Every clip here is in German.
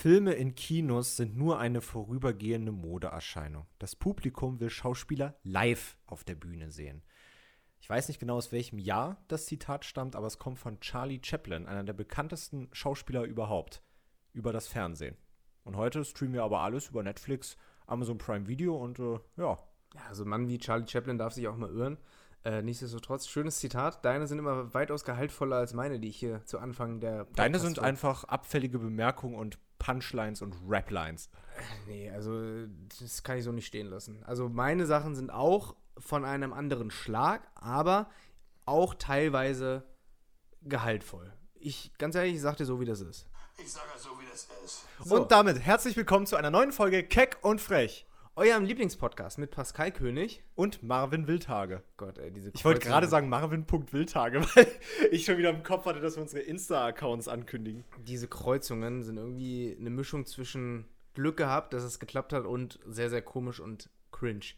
Filme in Kinos sind nur eine vorübergehende Modeerscheinung. Das Publikum will Schauspieler live auf der Bühne sehen. Ich weiß nicht genau, aus welchem Jahr das Zitat stammt, aber es kommt von Charlie Chaplin, einer der bekanntesten Schauspieler überhaupt, über das Fernsehen. Und heute streamen wir aber alles über Netflix, Amazon Prime Video und äh, ja. Ja, also ein Mann wie Charlie Chaplin darf sich auch mal irren. Äh, nichtsdestotrotz, schönes Zitat. Deine sind immer weitaus gehaltvoller als meine, die ich hier zu Anfang der. Deine sind Podcast- einfach abfällige Bemerkungen und Punchlines und Raplines. Nee, also das kann ich so nicht stehen lassen. Also meine Sachen sind auch von einem anderen Schlag, aber auch teilweise gehaltvoll. Ich, ganz ehrlich, ich sag dir so, wie das ist. Ich sage so, wie das ist. So. Und damit herzlich willkommen zu einer neuen Folge Keck und Frech Eurem Lieblingspodcast mit Pascal König. und Marvin Wildhage. Gott, ey, diese Ich wollte gerade sagen Marvin.wildhage, weil ich schon wieder im Kopf hatte, dass wir unsere Insta-Accounts ankündigen. Diese Kreuzungen sind irgendwie eine Mischung zwischen Glück gehabt, dass es geklappt hat und sehr, sehr komisch und cringe.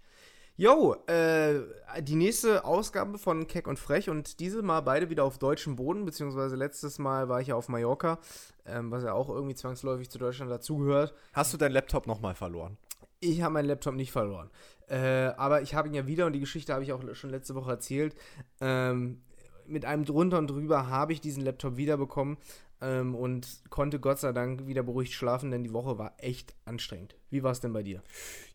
Yo, äh, die nächste Ausgabe von Keck und Frech und diese Mal beide wieder auf deutschem Boden, beziehungsweise letztes Mal war ich ja auf Mallorca, ähm, was ja auch irgendwie zwangsläufig zu Deutschland dazugehört. Hast du deinen Laptop nochmal verloren? Ich habe meinen Laptop nicht verloren. Äh, aber ich habe ihn ja wieder, und die Geschichte habe ich auch schon letzte Woche erzählt, ähm, mit einem drunter und drüber habe ich diesen Laptop wiederbekommen ähm, und konnte Gott sei Dank wieder beruhigt schlafen, denn die Woche war echt anstrengend. Wie war es denn bei dir?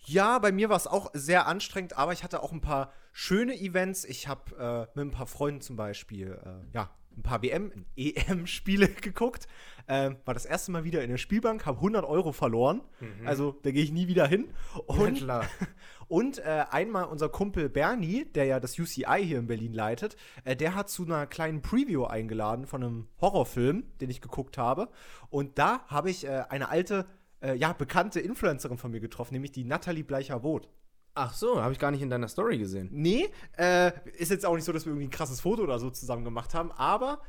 Ja, bei mir war es auch sehr anstrengend, aber ich hatte auch ein paar schöne Events. Ich habe äh, mit ein paar Freunden zum Beispiel, äh, ja, ein paar WM, EM-Spiele geguckt. Ähm, war das erste Mal wieder in der Spielbank, habe 100 Euro verloren. Also da gehe ich nie wieder hin. Und, klar. und äh, einmal unser Kumpel Bernie, der ja das UCI hier in Berlin leitet, äh, der hat zu einer kleinen Preview eingeladen von einem Horrorfilm, den ich geguckt habe. Und da habe ich äh, eine alte, äh, ja, bekannte Influencerin von mir getroffen, nämlich die Nathalie Bleicher-Woth. Ach so, habe ich gar nicht in deiner Story gesehen. Nee, äh, ist jetzt auch nicht so, dass wir irgendwie ein krasses Foto oder so zusammen gemacht haben, aber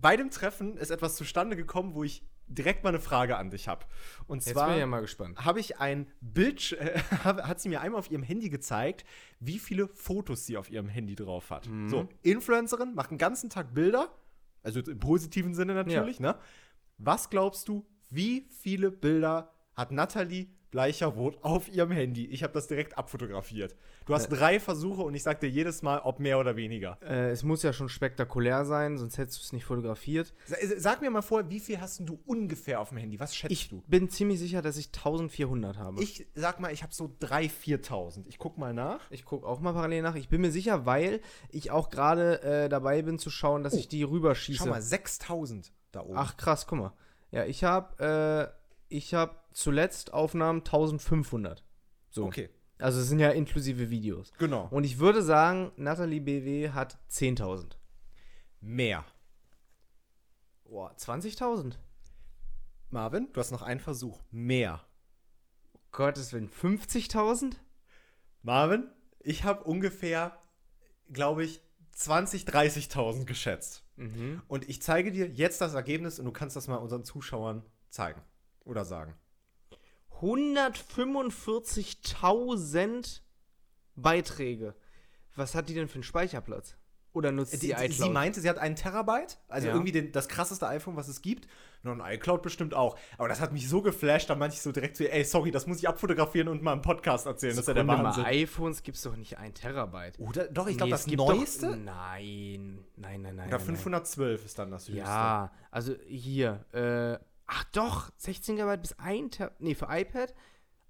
bei dem Treffen ist etwas zustande gekommen, wo ich direkt mal eine Frage an dich habe. Und Jetzt zwar bin ich ja mal gespannt. habe ich ein Bild, äh, hat sie mir einmal auf ihrem Handy gezeigt, wie viele Fotos sie auf ihrem Handy drauf hat. So, Influencerin, macht den ganzen Tag Bilder, also im positiven Sinne natürlich, ne? Was glaubst du, wie viele Bilder hat Nathalie Bleicher-Woth auf ihrem Handy? Ich habe das direkt abfotografiert. Du hast drei Versuche und ich sag dir jedes Mal, ob mehr oder weniger. Äh, es muss ja schon spektakulär sein, sonst hättest du es nicht fotografiert. Sa- Sag mir mal vor, wie viel hast du ungefähr auf dem Handy? Was schätzt Ich du? bin ziemlich sicher, dass ich 1400 habe. Ich sag mal, ich habe so 3.000, 4.000. Ich guck mal nach. Ich gucke auch mal parallel nach. Ich bin mir sicher, weil ich auch gerade äh, dabei bin zu schauen, dass Oh, ich die rüberschieße. Schau mal, 6.000 da oben. Ach krass, guck mal. Ja, ich habe äh, ich habe zuletzt Aufnahmen 1500. So. okay. Also es sind ja inklusive Videos. Genau. Und ich würde sagen, Nathalie BW hat 10.000. Mehr. Boah, 20.000? Marvin, du hast noch einen Versuch. Mehr. Gottes Willen, 50.000? Marvin, ich habe ungefähr, glaube ich, 20, 30.000 geschätzt. Mhm. Und ich zeige dir jetzt das Ergebnis und du kannst das mal unseren Zuschauern zeigen oder sagen. 145.000 Beiträge. Was hat die denn für einen Speicherplatz? Oder nutzt die, Sie, iCloud? sie meinte, sie hat einen Terabyte, also Ja. irgendwie den, das krasseste iPhone, was es gibt. Und ein iCloud bestimmt auch. Aber das hat mich so geflasht, da meinte ich so direkt zu ihr, ey, sorry, das muss ich abfotografieren und mal im Podcast erzählen. Das ist ja der Sekunde mal, Wahnsinn. iPhones gibt es doch nicht ein Terabyte. Oder, doch, ich glaube, Nee, das Neueste. Doch, nein, nein, nein, nein. oder nein, 512 ist dann das Nein. höchste. Ja, also hier, äh, ach doch, 16 GB bis 1 Ter nee, für iPad.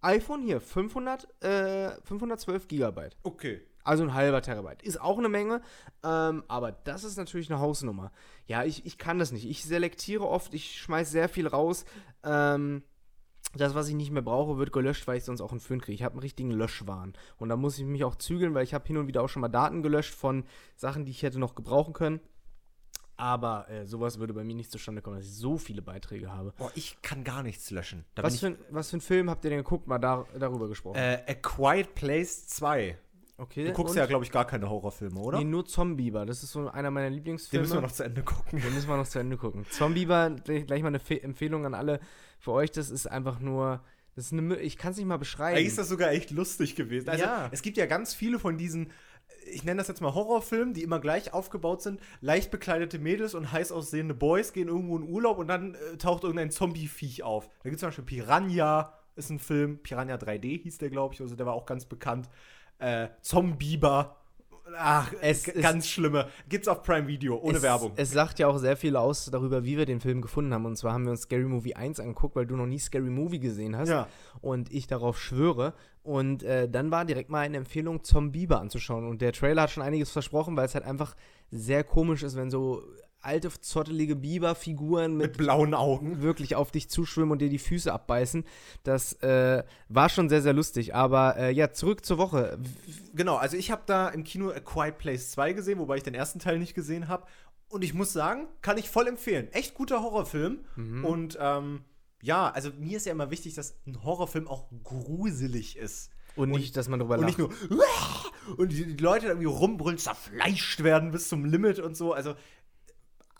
iPhone hier, 500, äh, 512 Gigabyte. Okay. Also ein halber Terabyte. Ist auch eine Menge, ähm, aber das ist natürlich eine Hausnummer. Ja, ich, ich kann das nicht. Ich selektiere oft, ich schmeiß sehr viel raus. Ähm, das, was ich nicht mehr brauche, wird gelöscht, weil ich sonst auch einen Föhn kriege. Ich habe einen richtigen Löschwahn. Und da muss ich mich auch zügeln, weil ich habe hin und wieder auch schon mal Daten gelöscht von Sachen, die ich hätte noch gebrauchen können. Aber äh, sowas würde bei mir nicht zustande kommen, dass ich so viele Beiträge habe. Boah, ich kann gar nichts löschen. Da Was für, ein, was für einen Film habt ihr denn geguckt? Mal da, darüber gesprochen. äh, A Quiet Place 2. okay. Du guckst und? ja, glaube ich, gar keine Horrorfilme, oder? Nee, nur Zombieber. Das ist so einer meiner Den Lieblingsfilme. müssen wir noch zu Ende gucken. Den müssen wir noch zu Ende gucken. Zombieber, gleich mal eine Fe Empfehlung an alle. Für euch, das ist einfach nur. Das ist eine, ich kann es nicht mal beschreiben. Eigentlich ist das sogar echt lustig gewesen. Also, Ja. es gibt ja ganz viele von diesen ich nenne das jetzt mal Horrorfilm, die immer gleich aufgebaut sind. Leicht bekleidete Mädels und heiß aussehende Boys gehen irgendwo in Urlaub und dann äh, taucht irgendein Zombie-Viech auf. Da gibt es zum Beispiel Piranha, ist ein Film. Piranha 3D hieß der, glaube ich. Also der war auch ganz bekannt. Äh, Zombieber. Ach, Es g- ist- ganz schlimme. Gibt's auf Prime Video, ohne es, Werbung. Es sagt ja auch sehr viel aus darüber, wie wir den Film gefunden haben. Und zwar haben wir uns Scary Movie 1 angeguckt, weil du noch nie Scary Movie gesehen hast. Ja. Und ich darauf schwöre. Und äh, dann war direkt mal eine Empfehlung, Zombieber anzuschauen. Und der Trailer hat schon einiges versprochen, weil es halt einfach sehr komisch ist, wenn so alte, zottelige Biberfiguren mit Mit blauen Augen. wirklich auf dich zuschwimmen und dir die Füße abbeißen. Das äh, war schon sehr, sehr lustig. Aber äh, ja, zurück zur Woche. Genau, also ich habe da im Kino A Quiet Place 2 gesehen, wobei ich den ersten Teil nicht gesehen habe. Und ich muss sagen, kann ich voll empfehlen. Echt guter Horrorfilm. Mhm. Und ähm, ja, also mir ist ja immer wichtig, dass ein Horrorfilm auch gruselig ist. Und nicht, dass man drüber Und lacht. nicht nur und die, die Leute irgendwie rumbrüllen, zerfleischt werden bis zum Limit und so. Also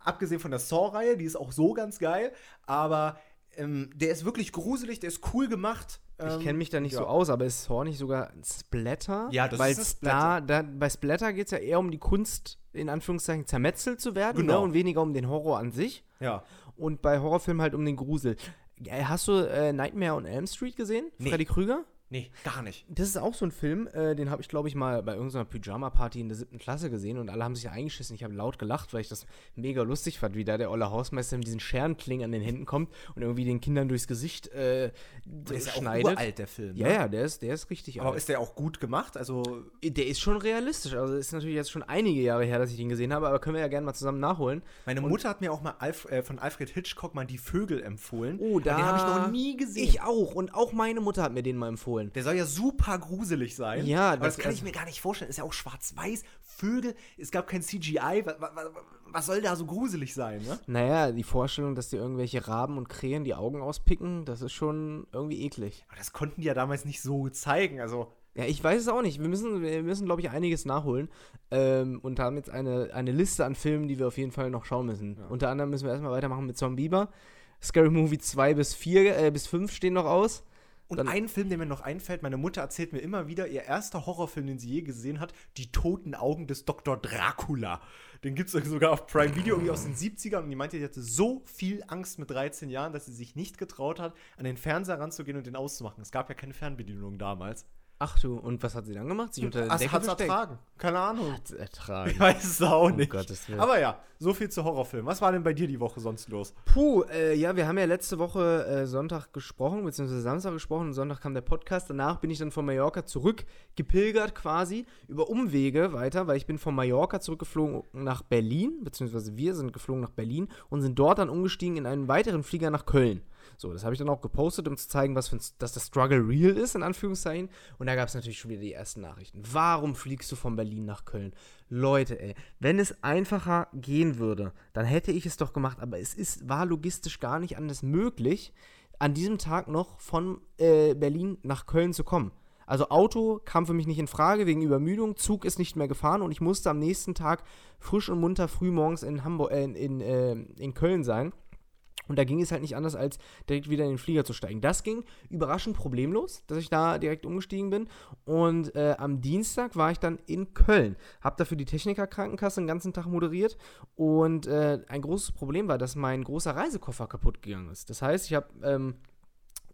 abgesehen von der Saw-Reihe, die ist auch so ganz geil, aber ähm, der ist wirklich gruselig, der ist cool gemacht. Ich Ähm, kenne mich da nicht ja. so aus, aber ist Saw nicht sogar ein Splatter? Ja, das Weil ist ein Da, da, bei Splatter geht es ja eher um die Kunst, in Anführungszeichen, zermetzelt zu werden Genau. ne? und weniger um den Horror an sich. Ja. Und bei Horrorfilmen halt um den Grusel. Äh, Hast du äh, Nightmare on Elm Street gesehen? Nee. Freddy Krüger? Nee, gar nicht. Das ist auch so ein Film, äh, den habe ich, glaube ich, mal bei irgendeiner Pyjama-Party in der siebten Klasse gesehen und alle haben sich eingeschissen. Ich habe laut gelacht, weil ich das mega lustig fand, wie da der olle Hausmeister mit diesen Scherenklingen an den Händen kommt und irgendwie den Kindern durchs Gesicht äh, Der ist ja auch schneidet. uralt, der Film. Ja, ne? ja, der ist, der ist richtig Aber alt. ist der auch gut gemacht? Also, Der ist schon realistisch. Also ist natürlich jetzt schon einige Jahre her, dass ich den gesehen habe, aber können wir ja gerne mal zusammen nachholen. meine Mutter hat mir auch mal Alf, äh, von Alfred Hitchcock mal die Vögel empfohlen. Oh, da. Und den habe ich noch nie gesehen. Ich auch. Und auch meine Mutter hat mir den mal empfohlen. Der soll ja super gruselig sein. Ja, aber das, das- kann also- ich mir gar nicht vorstellen. Ist ja auch schwarz-weiß, Vögel, es gab kein CGI. Was, was, was soll da so gruselig sein, ne? Naja, die Vorstellung, dass dir irgendwelche Raben und Krähen die Augen auspicken, das ist schon irgendwie eklig. Aber das konnten die ja damals nicht so zeigen. Also, Ja, ich weiß es auch nicht. Wir müssen, wir müssen glaube ich, einiges nachholen. Ähm, und haben jetzt eine, eine Liste an Filmen, die wir auf jeden Fall noch schauen müssen. Unter anderem müssen wir erstmal weitermachen mit Zombieber. Scary Movie 2 bis 4, äh, bis 5 stehen noch aus. Und Dann- ein Film, der mir noch einfällt, meine Mutter erzählt mir immer wieder, ihr erster Horrorfilm, den sie je gesehen hat, Die toten Augen des Dr. Dracula. Den gibt es sogar auf Prime Video, irgendwie aus den 70ern. Und die meinte, die hatte so viel Angst mit 13 Jahren, dass sie sich nicht getraut hat, an den Fernseher ranzugehen und den auszumachen. Es gab ja keine Fernbedienung damals. Ach du, und was hat sie dann gemacht? Sich unter der Decke hat's versteckt? ertragen. Keine Ahnung. Hat's ertragen. Ich weiß es auch nicht. Gottes Willen. Aber ja, so viel zu Horrorfilmen. Was war denn bei dir die Woche sonst los? Puh, äh, ja, wir haben ja letzte Woche äh, Sonntag gesprochen, beziehungsweise Samstag gesprochen und Sonntag kam der Podcast. Danach bin ich dann von Mallorca zurückgepilgert quasi, über Umwege weiter, weil ich bin von Mallorca zurückgeflogen nach Berlin, beziehungsweise wir sind geflogen nach Berlin und sind dort dann umgestiegen in einen weiteren Flieger nach Köln. So, das habe ich dann auch gepostet, um zu zeigen, was für ein, dass das Struggle real ist, in Anführungszeichen. Und da gab es natürlich schon wieder die ersten Nachrichten. Warum fliegst du von Berlin nach Köln? Leute, ey, wenn es einfacher gehen würde, dann hätte ich es doch gemacht, aber es ist, war logistisch gar nicht anders möglich, an diesem Tag noch von äh, Berlin nach Köln zu kommen. Also Auto kam für mich nicht in Frage wegen Übermüdung, Zug ist nicht mehr gefahren und ich musste am nächsten Tag frisch und munter früh morgens in Hamburg, äh, in, äh, in Köln sein. Und da ging es halt nicht anders, als direkt wieder in den Flieger zu steigen. Das ging überraschend problemlos, dass ich da direkt umgestiegen bin. Und äh, am Dienstag war ich dann in Köln. Hab dafür die Technikerkrankenkasse den ganzen Tag moderiert. Und äh, ein großes Problem war, dass mein großer Reisekoffer kaputt gegangen ist. Das heißt, ich habe, ähm,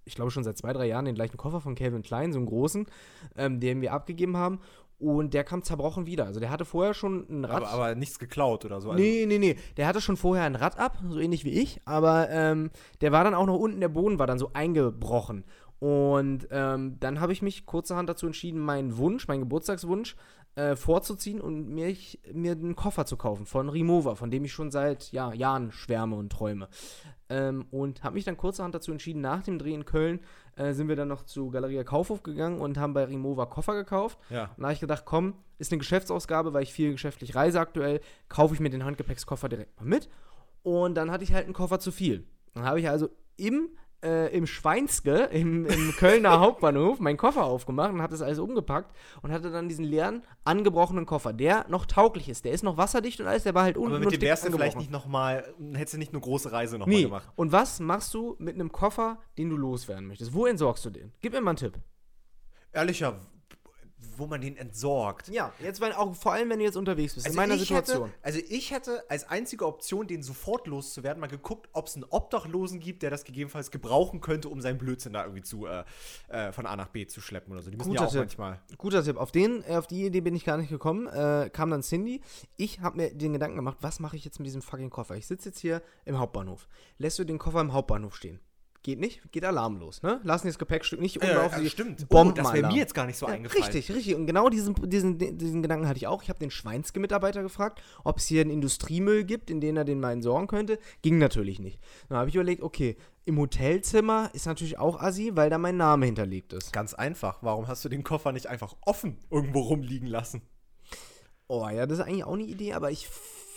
ich glaube schon seit zwei, drei Jahren den gleichen Koffer von Calvin Klein, so einen großen, ähm, den wir abgegeben haben. Und der kam zerbrochen wieder. Also der hatte vorher schon ein Rad. Aber, aber nichts geklaut oder so. Also, Nee, nee, nee. Der hatte schon vorher ein Rad ab, so ähnlich wie ich, aber ähm, der war dann auch noch unten, der Boden war dann so eingebrochen. Und ähm, dann habe ich mich kurzerhand dazu entschieden, meinen Wunsch, meinen Geburtstagswunsch, äh, vorzuziehen und mich, mir einen Koffer zu kaufen von Rimowa, von dem ich schon seit ja, Jahren schwärme und träume. Ähm, und habe mich dann kurzerhand dazu entschieden, nach dem Dreh in Köln äh, sind wir dann noch zu Galeria Kaufhof gegangen und haben bei Rimowa Koffer gekauft. Ja. Und da habe ich gedacht, komm, ist eine Geschäftsausgabe, weil ich viel geschäftlich reise aktuell, kaufe ich mir den Handgepäckskoffer direkt mal mit. Und dann hatte ich halt einen Koffer zu viel. Dann habe ich also im, äh, im Schweinske, im, im Kölner Hauptbahnhof, meinen Koffer aufgemacht und habe das alles umgepackt und hatte dann diesen leeren, angebrochenen Koffer, der noch tauglich ist. Der ist noch wasserdicht und alles, der war halt unten Aber mit dem wärst du vielleicht nicht nochmal, hättest du nicht eine große Reise nochmal Nee. gemacht. Und was machst du mit einem Koffer, den du loswerden möchtest? Wo entsorgst du den? Gib mir mal einen Tipp. Ehrlicher, wo man den entsorgt. Ja, jetzt weil auch vor allem, wenn du jetzt unterwegs bist, in meiner Situation. Hätte, also ich hätte als einzige Option, den sofort loszuwerden, mal geguckt, ob es einen Obdachlosen gibt, der das gegebenenfalls gebrauchen könnte, um seinen Blödsinn da irgendwie zu äh, äh, von A nach B zu schleppen oder so. Die müssen Guter ja auch Tipp. manchmal. Guter Tipp. Auf, den, äh, auf die Idee bin ich gar nicht gekommen. Äh, kam dann Cindy. Ich habe mir den Gedanken gemacht, was mache ich jetzt mit diesem fucking Koffer? Ich sitze jetzt hier im Hauptbahnhof. Lässt du den Koffer im Hauptbahnhof stehen? Geht nicht, geht Alarm los, ne? Lassen das Gepäckstück nicht umlaufen. sie- Oh, Bombenalarm. das wäre mir jetzt gar nicht so Ja, eingefallen. Richtig, richtig. Und genau diesen, diesen, diesen Gedanken hatte ich auch. Ich habe den Schweinske-Mitarbeiter gefragt, ob es hier einen Industriemüll gibt, in den er den mal entsorgen könnte. Ging natürlich nicht. Dann habe ich überlegt, okay, im Hotelzimmer ist natürlich auch assi, weil da mein Name hinterlegt ist. Ganz einfach. Warum hast du den Koffer nicht einfach offen irgendwo rumliegen lassen? Oh ja, das ist eigentlich auch eine Idee, aber ich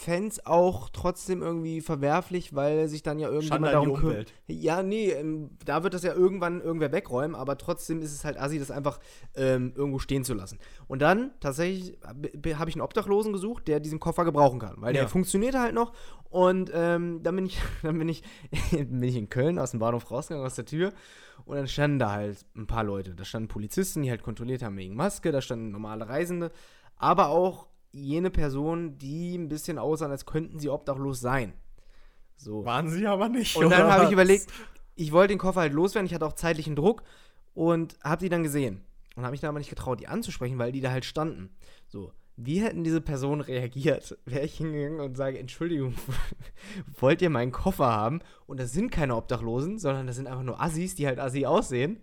es auch trotzdem irgendwie verwerflich, weil sich dann ja irgendjemand an darum kümmert. Ja, nee, ähm, da wird das ja irgendwann irgendwer wegräumen, aber trotzdem ist es halt assi, das einfach ähm, irgendwo stehen zu lassen. Und dann tatsächlich habe ich einen Obdachlosen gesucht, der diesen Koffer gebrauchen kann, weil Ja. der funktioniert halt noch. Und ähm, dann bin ich, dann bin ich, bin ich in Köln aus dem Bahnhof rausgegangen aus der Tür und dann standen da halt ein paar Leute. Da standen Polizisten, die halt kontrolliert haben wegen Maske, da standen normale Reisende, aber auch jene Personen, die ein bisschen aussahen, als könnten sie obdachlos sein. So. Waren sie aber nicht. Und dann habe ich überlegt, ich wollte den Koffer halt loswerden, ich hatte auch zeitlichen Druck und habe die dann gesehen. Und habe mich dann aber nicht getraut, die anzusprechen, weil die da halt standen. So, wie hätten diese Personen reagiert? Wäre ich hingegangen und sage, Entschuldigung, wollt ihr meinen Koffer haben? Und das sind keine Obdachlosen, sondern das sind einfach nur Assis, die halt Assi aussehen.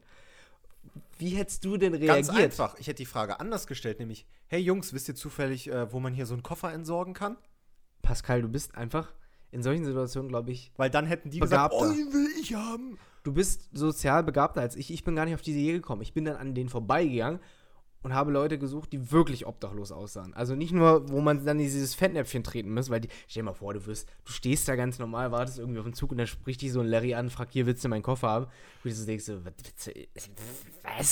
Wie hättest du denn reagiert? Ganz einfach. Ich hätte die Frage anders gestellt, nämlich: Hey Jungs, wisst ihr zufällig, äh, wo man hier so einen Koffer entsorgen kann? Pascal, du bist einfach in solchen Situationen, glaube ich, Weil dann hätten die Begabter. gesagt: Oh, den will ich haben. du bist sozial begabter als ich. Ich bin gar nicht auf diese Idee gekommen. Ich bin dann an denen vorbeigegangen und habe Leute gesucht, die wirklich obdachlos aussahen. Also nicht nur, wo man dann in dieses Fettnäpfchen treten muss, weil die, stell dir mal vor, du wirst, du stehst da ganz normal, wartest irgendwie auf den Zug und dann spricht dich so ein Larry an, fragt, hier willst du meinen Koffer haben? Und du so denkst so, was, willst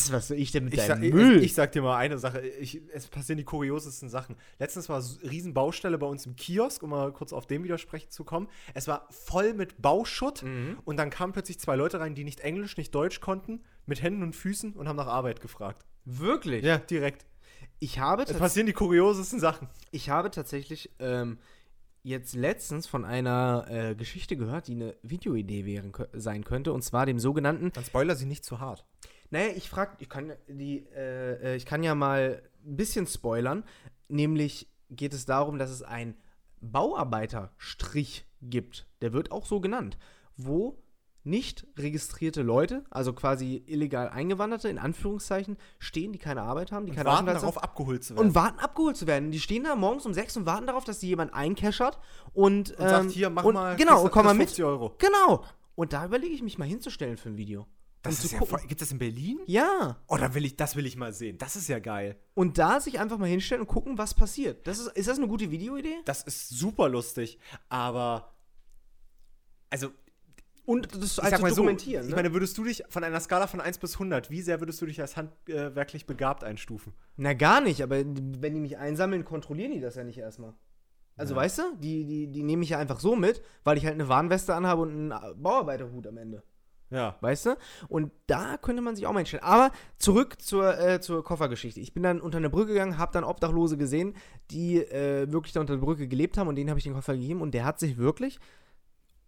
du- was, soll ich denn mit Ich sag, deinem ich, Müll? ich sag dir mal eine Sache, ich, es passieren die kuriosesten Sachen. Letztens war eine riesen Baustelle bei uns im Kiosk, um mal kurz auf dem widersprechen zu kommen. Es war voll mit Bauschutt Mhm. und dann kamen plötzlich zwei Leute rein, die nicht Englisch, nicht Deutsch konnten, mit Händen und Füßen und haben nach Arbeit gefragt. Wirklich? Ja, direkt. Ich habe Es passieren die kuriosesten Sachen. Ich habe tatsächlich ähm, jetzt letztens von einer äh, Geschichte gehört, die eine Videoidee wären, sein könnte, und zwar dem sogenannten. Dann spoiler sie nicht zu hart. Naja, ich frage, ich kann die, äh, äh, ich kann ja mal ein bisschen spoilern. Nämlich geht es darum, dass es einen Bauarbeiterstrich gibt. Der wird auch so genannt, wo nicht registrierte Leute, also quasi illegal Eingewanderte in Anführungszeichen, stehen, die keine Arbeit haben, die keine Warten Aufenthalts- darauf, abgeholt zu werden. und warten abgeholt zu werden. Die stehen da morgens um sechs und warten darauf, dass die jemand einkeschert und, Und sagt, hier, mach und, mal, Genau, und komm mal mit. 50 Euro. Genau. Und da überlege ich mich mal hinzustellen für ein Video. Das ist ja voll, gibt das in Berlin? Ja. Oh, dann will ich, das will ich mal sehen. Das ist ja geil. Und da sich einfach mal hinstellen und gucken, was passiert. Das ist, ist das eine gute Videoidee? Das ist super lustig, aber also Und das ich als sag mal so, dokumentieren. ich ne? meine, würdest du dich von einer Skala von 1 bis 100, wie sehr würdest du dich als handwerklich begabt einstufen? Na, gar nicht, aber wenn die mich einsammeln, kontrollieren die das ja nicht erstmal. Also, Ja. weißt du, die, die, die nehme ich ja einfach so mit, weil ich halt eine Warnweste anhabe und einen Bauarbeiterhut am Ende. Ja. Weißt du? Und da könnte man sich auch mal hinstellen. Aber zurück zur, äh, zur Koffergeschichte. Ich bin dann unter eine Brücke gegangen, habe dann Obdachlose gesehen, die äh, wirklich da unter der Brücke gelebt haben und denen habe ich den Koffer gegeben und der hat sich wirklich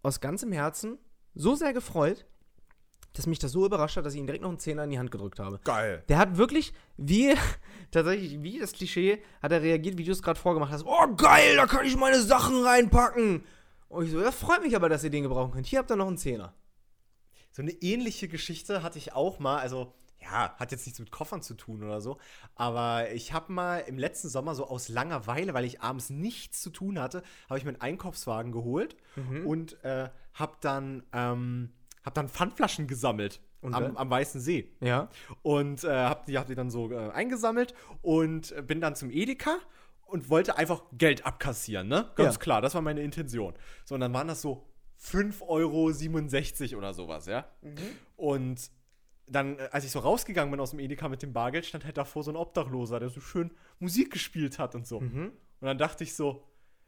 aus ganzem Herzen so sehr gefreut, dass mich das so überrascht hat, dass ich ihm direkt noch einen Zehner in die Hand gedrückt habe. Geil. Der hat wirklich, wie, tatsächlich, wie das Klischee, hat er reagiert, wie du es gerade vorgemacht hast. Oh, geil, da kann ich meine Sachen reinpacken. Und ich so, das freut mich aber, dass ihr den gebrauchen könnt. Hier habt ihr noch einen Zehner. So eine ähnliche Geschichte hatte ich auch mal, also ja, hat jetzt nichts mit Koffern zu tun oder so, aber ich habe mal im letzten Sommer so aus Langeweile, weil ich abends nichts zu tun hatte, habe ich mir einen Einkaufswagen geholt und äh, habe dann, ähm, hab dann Pfandflaschen gesammelt Und am, am Weißen See. Ja. Und äh, hab, die, hab die dann so äh, eingesammelt und äh, bin dann zum Edeka und wollte einfach Geld abkassieren, ne? Ganz Ja. klar, das war meine Intention. So, und dann waren das so 5,67 Euro oder sowas, ja? Und dann, äh, als ich so rausgegangen bin aus dem Edeka mit dem Bargeld, stand halt davor so ein Obdachloser, der so schön Musik gespielt hat und so. Und dann dachte ich so,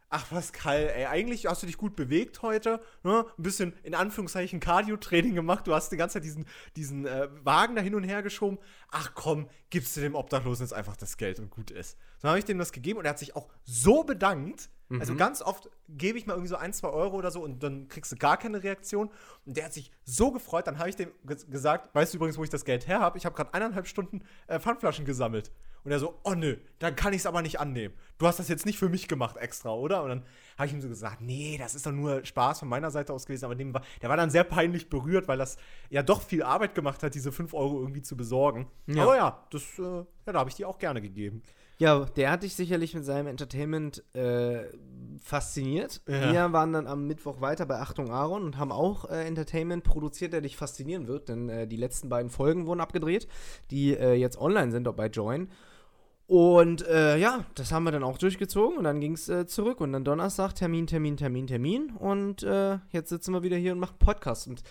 Ach, Pascal, ey, eigentlich hast du dich gut bewegt heute, ne? Ein bisschen in Anführungszeichen Cardio-Training gemacht. Du hast die ganze Zeit diesen, diesen äh, Wagen da hin und her geschoben. Ach komm, gibst du dem Obdachlosen jetzt einfach das Geld und gut ist. Dann habe ich dem das gegeben und er hat sich auch so bedankt. Also ganz oft gebe ich mal irgendwie so ein, zwei Euro oder so und dann kriegst du gar keine Reaktion. Und der hat sich so gefreut. Dann habe ich dem ges- gesagt, weißt du übrigens, wo ich das Geld her habe? Ich habe gerade eineinhalb Stunden äh, Pfandflaschen gesammelt. Und er so, oh nö, dann kann ich es aber nicht annehmen. Du hast das jetzt nicht für mich gemacht extra, oder? Und dann habe ich ihm so gesagt, nee, das ist doch nur Spaß von meiner Seite aus gewesen. Aber dem war, der war dann sehr peinlich berührt, weil das ja doch viel Arbeit gemacht hat, diese 5 Euro irgendwie zu besorgen. Ja. Aber ja, das, äh, ja, da habe ich die auch gerne gegeben. Ja, der hat dich sicherlich mit seinem Entertainment äh, fasziniert. Ja. Wir waren dann am Mittwoch weiter bei Achtung Aaron und haben auch äh, Entertainment produziert, der dich faszinieren wird, denn äh, die letzten beiden Folgen wurden abgedreht, die äh, jetzt online sind, bei Join. Und äh, ja, das haben wir dann auch durchgezogen und dann ging es äh, zurück und dann Donnerstag Termin, Termin, Termin, Termin und jetzt sitzen wir wieder hier und machen Podcast und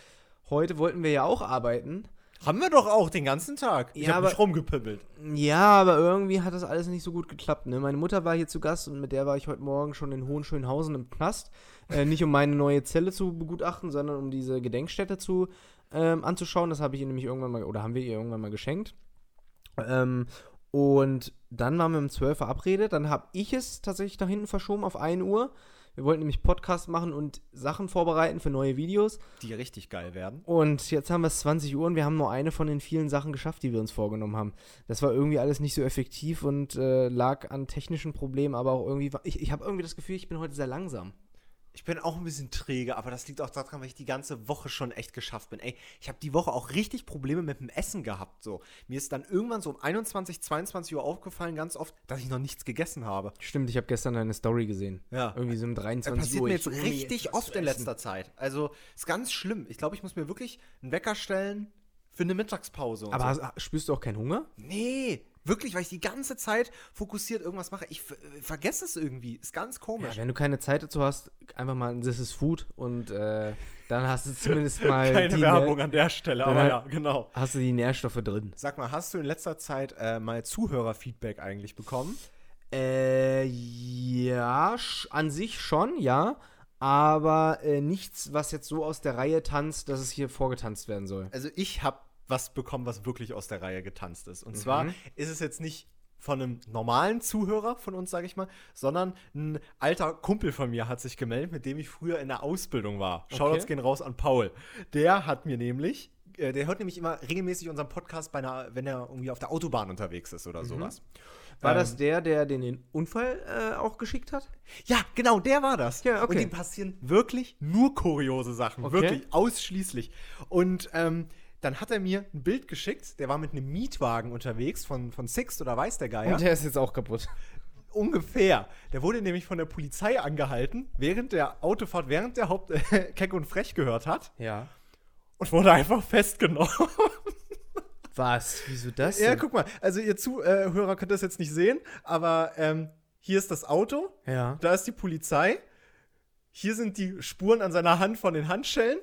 heute wollten wir ja auch arbeiten. Haben wir doch auch den ganzen Tag. Ich Ja, habe mich aber- rumgepimmelt. Ja, aber irgendwie hat das alles nicht so gut geklappt. Ne? Meine Mutter war hier zu Gast und mit der war ich heute Morgen schon in Hohenschönhausen im Knast. Äh, nicht um meine neue Zelle zu begutachten, sondern um diese Gedenkstätte zu ähm, anzuschauen. Das habe ich ihr nämlich irgendwann mal, oder haben wir ihr irgendwann mal geschenkt. Ähm, und dann waren wir um 12 verabredet. Dann habe ich es tatsächlich nach hinten verschoben auf 1 Uhr. Wir wollten nämlich Podcast machen und Sachen vorbereiten für neue Videos. Die richtig geil werden. Und jetzt haben wir es 20 Uhr und wir haben nur eine von den vielen Sachen geschafft, die wir uns vorgenommen haben. Das war irgendwie alles nicht so effektiv und äh, lag an technischen Problemen, aber auch irgendwie. war- Ich, ich habe irgendwie das Gefühl, ich bin heute sehr langsam. Ich bin auch ein bisschen träge, aber das liegt auch daran, weil ich die ganze Woche schon echt geschafft bin. Ey, ich habe die Woche auch richtig Probleme mit dem Essen gehabt. So. Mir ist dann irgendwann so um 21, 22 Uhr aufgefallen, ganz oft, dass ich noch nichts gegessen habe. Stimmt, ich habe gestern eine Story gesehen. Ja. Irgendwie so um Das 23 passiert Uhr. mir Ich jetzt richtig was oft in letzter Zeit. Also, ist ganz schlimm. Ich glaube, ich muss mir wirklich einen Wecker stellen für eine Mittagspause. Aber so. hast, spürst du auch keinen Hunger? Nee, wirklich, weil ich die ganze Zeit fokussiert irgendwas mache. Ich ver- vergesse es irgendwie. Ist ganz Ja, komisch. wenn du keine Zeit dazu hast, einfach mal ein This is Food und äh, dann hast du zumindest mal Keine Werbung an der Stelle, aber ja, genau. hast du die Nährstoffe drin. Sag mal, hast du in letzter Zeit äh, mal Zuhörerfeedback eigentlich bekommen? Äh, ja, an sich schon, ja. Aber äh, nichts, was jetzt so aus der Reihe tanzt, dass es hier vorgetanzt werden soll. Also ich habe was bekommen, was wirklich aus der Reihe getanzt ist. Und zwar ist es jetzt nicht von einem normalen Zuhörer von uns, sage ich mal, sondern ein alter Kumpel von mir hat sich gemeldet, mit dem ich früher in der Ausbildung war. Shoutouts gehen raus an Paul. Der hat mir nämlich, äh, der hört nämlich immer regelmäßig unseren Podcast, bei einer, wenn er irgendwie auf der Autobahn unterwegs ist oder sowas. War Ähm, das der, der den, den Unfall äh, auch geschickt hat? Ja, genau, der war das. Ja, okay. Und ihm passieren wirklich nur kuriose Sachen. Okay. Wirklich, ausschließlich. Und ähm, dann hat er mir ein Bild geschickt, der war mit einem Mietwagen unterwegs von, von Sixt oder weiß der Geier. Und der ist jetzt auch kaputt. Ungefähr. Der wurde nämlich von der Polizei angehalten, während der Autofahrt, während der Haupt Keck und Frech gehört hat Ja. und wurde einfach festgenommen. Was? Wieso das? ja, denn? guck mal, also ihr Zuhörer könnt das jetzt nicht sehen, aber ähm, hier ist das Auto, Ja. Da ist die Polizei. Hier sind die Spuren an seiner Hand von den Handschellen.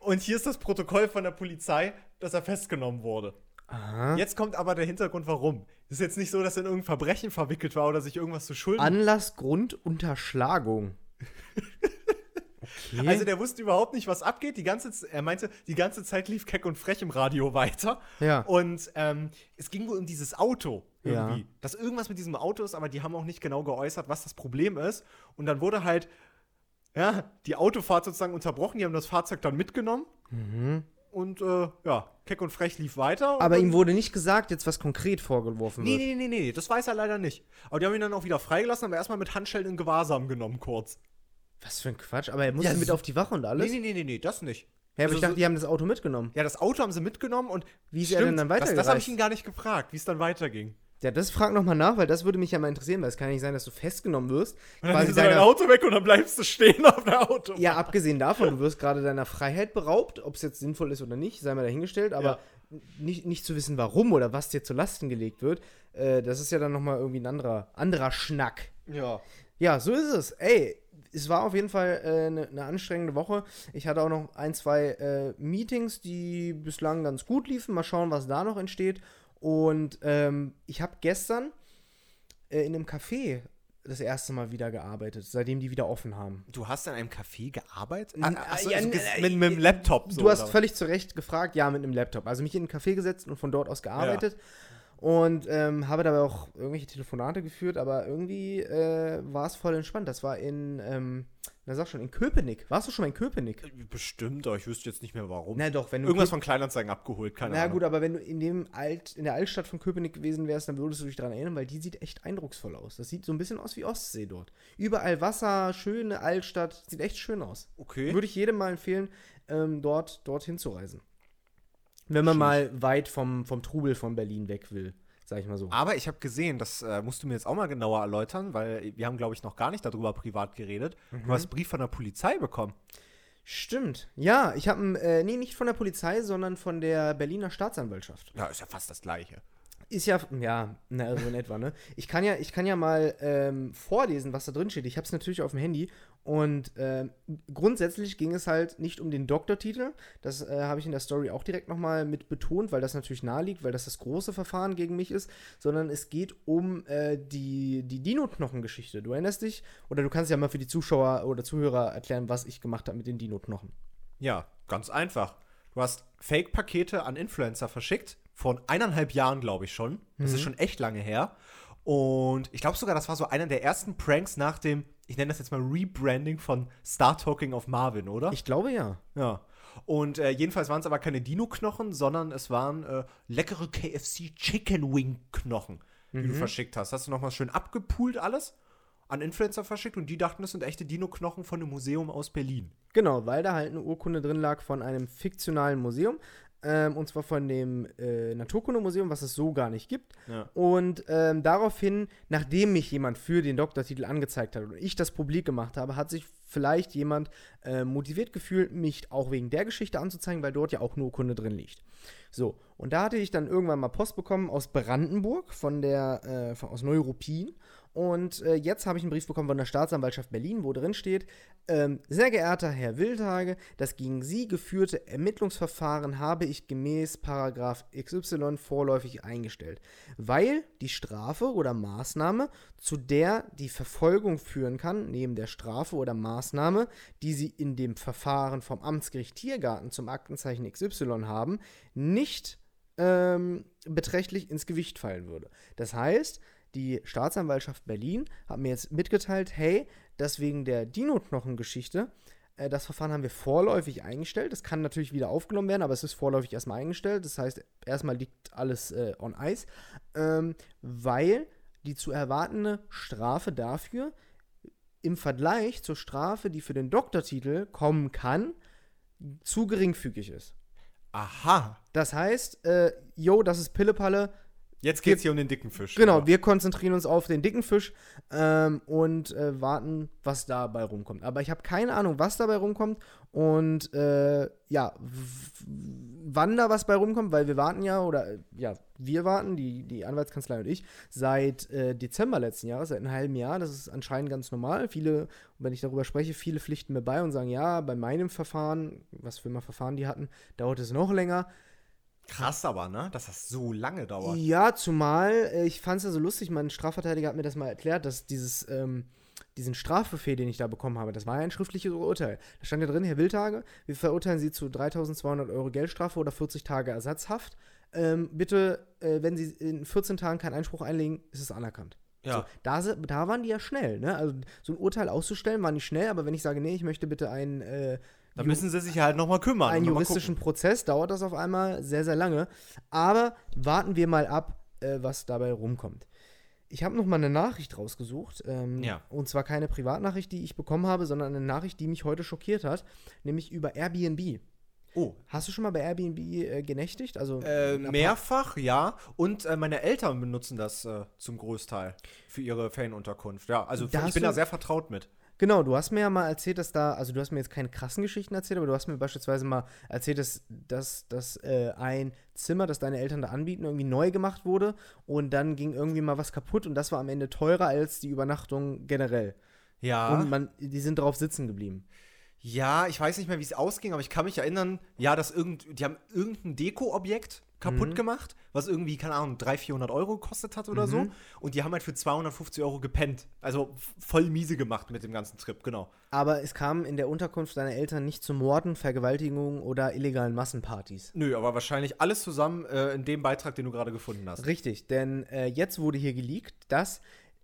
Und hier ist das Protokoll von der Polizei, dass er festgenommen wurde. Aha. Jetzt kommt aber der Hintergrund, warum. Es ist jetzt nicht so, dass er in irgendein Verbrechen verwickelt war oder sich irgendwas zu schulden. Anlass, Grund, Unterschlagung. Okay. also der wusste überhaupt nicht, was abgeht. Die ganze, er meinte, die ganze Zeit lief Keck und Frech im Radio weiter. Ja. Und ähm, es ging wohl um dieses Auto irgendwie. Ja. Dass irgendwas mit diesem Auto ist, aber die haben auch nicht genau geäußert, was das Problem ist. Und dann wurde halt, ja, die Autofahrt sozusagen unterbrochen. Die haben das Fahrzeug dann mitgenommen. Und äh, ja, Keck und Frech lief weiter. Mhm. aber ihm wurde nicht gesagt, jetzt was konkret vorgeworfen Nee, wird. nee, nee, nee, nee, das weiß er leider nicht. Aber die haben ihn dann auch wieder freigelassen, aber erstmal mit Handschellen in Gewahrsam genommen, kurz. Was für ein Quatsch. Aber er musste Ja, mit auf die Wache und alles. Nee, nee, nee, nee, das nicht. Ja, aber Also ich dachte, die haben das Auto mitgenommen. Ja, das Auto haben sie mitgenommen und Wie ist er denn dann das, das habe ich ihn gar nicht gefragt, wie es dann weiterging. Ja, das frag noch mal nach, weil das würde mich ja mal interessieren, weil es kann ja nicht sein, dass du festgenommen wirst. Und dann Quasi ist dein Auto weg und dann bleibst du stehen auf der Auto. ja, abgesehen davon, du wirst gerade deiner Freiheit beraubt, ob es jetzt sinnvoll ist oder nicht, sei mal dahingestellt, aber nicht, nicht zu wissen, warum oder was dir zu Lasten gelegt wird, äh, das ist ja dann noch mal irgendwie ein anderer, anderer Schnack. Ja. Ja, so ist es. Ey, es war auf jeden Fall eine äh, ne anstrengende Woche. Ich hatte auch noch ein, zwei äh, Meetings, die bislang ganz gut liefen. Mal schauen, was da noch entsteht. Und ähm, ich habe gestern äh, in einem Café das erste Mal wieder gearbeitet, seitdem die wieder offen haben. Du hast in einem Café gearbeitet? Ah, ach so, ja, also äh, mit, mit dem Laptop so. du hast oder? völlig zu Recht gefragt, ja, mit einem Laptop. Also mich in ein Café gesetzt und von dort aus gearbeitet. Und ähm, habe dabei auch irgendwelche Telefonate geführt, aber irgendwie äh, war es voll entspannt. Das war in, ähm, na sag schon, in Köpenick. Warst du schon mal in Köpenick? Bestimmt, aber ich wüsste jetzt nicht mehr warum. Na doch, wenn du Irgendwas Köp- von Kleinanzeigen abgeholt, keine Na Ahnung. gut, aber wenn du in dem Alt, in der Altstadt von Köpenick gewesen wärst, dann würdest du dich daran erinnern, weil die sieht echt eindrucksvoll aus. Das sieht so ein bisschen aus wie Ostsee dort. Überall Wasser, schöne Altstadt, sieht echt schön aus. Okay. Würde ich jedem mal empfehlen, ähm, dort dorthin zu reisen. Wenn man Schön. mal weit vom, vom Trubel von Berlin weg will, sag ich mal so. Aber ich habe gesehen, das äh, musst du mir jetzt auch mal genauer erläutern, weil wir haben, glaube ich, noch gar nicht darüber privat geredet. Mhm. Du hast einen Brief von der Polizei bekommen. Stimmt. Ja, ich habe, äh, nee, nicht von der Polizei, sondern von der Berliner Staatsanwaltschaft. Ja, ist ja fast das Gleiche. Ist ja, ja, na, so in etwa, ne? Ich kann ja, ich kann ja mal ähm, vorlesen, was da drin steht. Ich habe es natürlich auf dem Handy. Und ähm, grundsätzlich ging es halt nicht um den Doktortitel. Das äh, habe ich in der Story auch direkt nochmal mit betont, weil das natürlich naheliegt, weil das das große Verfahren gegen mich ist. Sondern es geht um äh, die, die Dino-Knochen-Geschichte. Du erinnerst dich? Oder du kannst ja mal für die Zuschauer oder Zuhörer erklären, was ich gemacht habe mit den Dino-Knochen. Ja, ganz einfach. Du hast Fake-Pakete an Influencer verschickt, von eineinhalb Jahren, glaube ich schon. Das ist schon echt lange her. Und ich glaube sogar, das war so einer der ersten Pranks nach dem, ich nenne das jetzt mal Rebranding von Star Talking of Marvin, oder? Ich glaube ja. Ja. Und äh, jedenfalls waren es aber keine Dino-Knochen, sondern es waren äh, leckere KFC Chicken Wing-Knochen, die du verschickt hast. Hast du nochmal schön abgepoolt alles an Influencer verschickt und die dachten, das sind echte Dino-Knochen von einem Museum aus Berlin. Genau, weil da halt eine Urkunde drin lag von einem fiktionalen Museum. Ähm, und zwar von dem äh, Naturkundemuseum, was es so gar nicht gibt. Ja. Und ähm, daraufhin, nachdem mich jemand für den Doktortitel angezeigt hat und ich das publik gemacht habe, hat sich vielleicht jemand äh, motiviert gefühlt, mich auch wegen der Geschichte anzuzeigen, weil dort ja auch eine Urkunde drin liegt. So, und da hatte ich dann irgendwann mal Post bekommen aus Brandenburg, von der, äh, von, aus Neuruppin. Und äh, jetzt habe ich einen Brief bekommen von der Staatsanwaltschaft Berlin, wo drin steht, ähm, sehr geehrter Herr Wildhage, das gegen Sie geführte Ermittlungsverfahren habe ich gemäß Paragraph XY vorläufig eingestellt, weil die Strafe oder Maßnahme, zu der die Verfolgung führen kann, neben der Strafe oder Maßnahme, die Sie in dem Verfahren vom Amtsgericht Tiergarten zum Aktenzeichen XY haben, nicht ähm, beträchtlich ins Gewicht fallen würde. Das heißt, die Staatsanwaltschaft Berlin hat mir jetzt mitgeteilt, hey, dass wegen der Dino-Knochen-Geschichte äh, das Verfahren haben wir vorläufig eingestellt. Das kann natürlich wieder aufgenommen werden, aber es ist vorläufig erstmal eingestellt. Das heißt, erstmal liegt alles äh, on ice, ähm, weil die zu erwartende Strafe dafür im Vergleich zur Strafe, die für den Doktortitel kommen kann, zu geringfügig ist. Aha. Das heißt, äh, yo, das ist Pillepalle, Jetzt geht es hier um den dicken Fisch. Genau, oder? wir konzentrieren uns auf den dicken Fisch ähm, und äh, warten, was dabei rumkommt. Aber ich habe keine Ahnung, was dabei rumkommt und äh, ja, wann da was bei rumkommt, weil wir warten ja, oder äh, ja, wir warten, die, die Anwaltskanzlei und ich, seit äh, Dezember letzten Jahres, seit einem halben Jahr. Das ist anscheinend ganz normal. Viele, wenn ich darüber spreche, viele pflichten mir bei und sagen, ja, bei meinem Verfahren, was für ein Verfahren die hatten, dauert es noch länger. Krass aber, ne? Dass das so lange dauert. Ja, zumal, äh, ich fand es ja so lustig, mein Strafverteidiger hat mir das mal erklärt, dass dieses, ähm, diesen Strafbefehl, den ich da bekommen habe, das war ja ein schriftliches Urteil. Da stand ja drin, Herr Wildhage, wir verurteilen Sie zu 3200 Euro Geldstrafe oder 40 Tage Ersatzhaft. Ähm, bitte, äh, wenn Sie in 14 Tagen keinen Einspruch einlegen, ist es anerkannt. Ja. So, da, da waren die ja schnell, ne? Also so ein Urteil auszustellen, waren die schnell, aber wenn ich sage, nee, ich möchte bitte einen äh, Da müssen sie sich halt nochmal kümmern. einen noch juristischen Prozess dauert das auf einmal sehr, sehr lange. Aber warten wir mal ab, äh, was dabei rumkommt. Ich habe noch mal eine Nachricht rausgesucht. Ähm, Ja. Und zwar keine Privatnachricht, die ich bekommen habe, sondern eine Nachricht, die mich heute schockiert hat, nämlich über Airbnb. Oh. Hast du schon mal bei Airbnb äh, genächtigt? Also Äh, mehrfach, ja. Und äh, meine Eltern benutzen das äh, zum Großteil für ihre Ferienunterkunft. Ja, also Da ich bin da sehr vertraut mit. Genau, du hast mir ja mal erzählt, dass da, also du hast mir jetzt keine krassen Geschichten erzählt, aber du hast mir beispielsweise mal erzählt, dass, dass, dass äh, ein Zimmer, das deine Eltern da anbieten, irgendwie neu gemacht wurde und dann ging irgendwie mal was kaputt und das war am Ende teurer als die Übernachtung generell. Ja. Und man, die sind drauf sitzen geblieben. Ja, ich weiß nicht mehr, wie es ausging, aber ich kann mich erinnern, ja, dass irgend, die haben irgendein Deko-Objekt kaputt gemacht, was irgendwie, keine Ahnung, 300, 400 Euro gekostet hat oder so. Und die haben halt für 250 Euro gepennt. Also voll miese gemacht mit dem ganzen Trip, genau. Aber es kam in der Unterkunft deiner Eltern nicht zu Morden, Vergewaltigungen oder illegalen Massenpartys. Nö, aber wahrscheinlich alles zusammen äh, in dem Beitrag, den du gerade gefunden hast. Richtig, denn äh, jetzt wurde hier geleakt, dass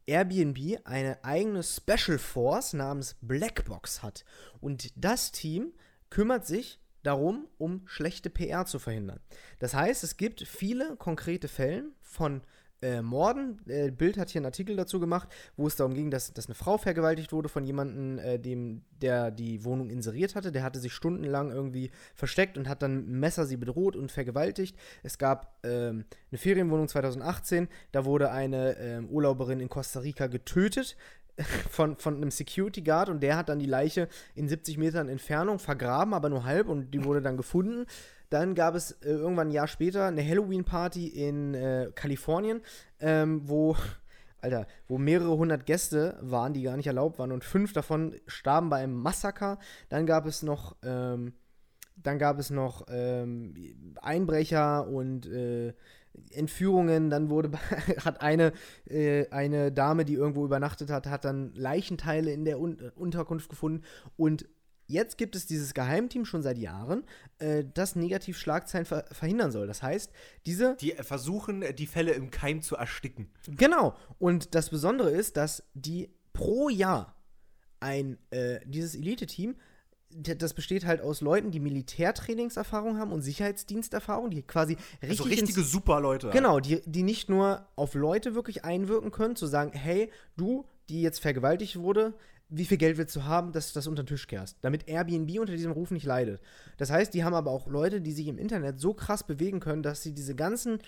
Airbnb eine eigene Special Force namens Blackbox hat. Und das Team kümmert sich darum, um schlechte PR zu verhindern. Das heißt, es gibt viele konkrete Fälle von äh, Morden. Äh, Bild hat hier einen Artikel dazu gemacht, wo es darum ging, dass, dass eine Frau vergewaltigt wurde von jemandem, äh, dem, der die Wohnung inseriert hatte. Der hatte sich stundenlang irgendwie versteckt und hat dann mit Messer sie bedroht und vergewaltigt. Es gab ähm, eine Ferienwohnung 2018, da wurde eine ähm, Urlauberin in Costa Rica getötet von, von einem Security Guard und der hat dann die Leiche in 70 Metern Entfernung vergraben, aber nur halb und die wurde dann gefunden. Dann gab es äh, irgendwann ein Jahr später eine Halloween-Party in äh, Kalifornien, ähm, wo, Alter, wo mehrere hundert Gäste waren, die gar nicht erlaubt waren und fünf davon starben bei einem Massaker. Dann gab es noch, ähm, dann gab es noch ähm, Einbrecher und äh, Entführungen. Dann wurde hat eine, äh, eine Dame, die irgendwo übernachtet hat, hat dann Leichenteile in der Un Unterkunft gefunden und Jetzt gibt es dieses Geheimteam schon seit Jahren, äh, das Negativschlagzeilen ver verhindern soll. Das heißt, diese Die versuchen, äh, die Fälle im Keim zu ersticken. Genau. Und das Besondere ist, dass die pro Jahr ein, äh, dieses Elite-Team, das besteht halt aus Leuten, die Militärtrainingserfahrung haben und Sicherheitsdiensterfahrung, die quasi richtig Also richtige ins, super Leute. Genau, die, die nicht nur auf Leute wirklich einwirken können, zu sagen, hey, du, die jetzt vergewaltigt wurde, wie viel Geld willst du haben, dass du das unter den Tisch kehrst, damit Airbnb unter diesem Ruf nicht leidet. Das heißt, die haben aber auch Leute, die sich im Internet so krass bewegen können, dass sie diese ganzen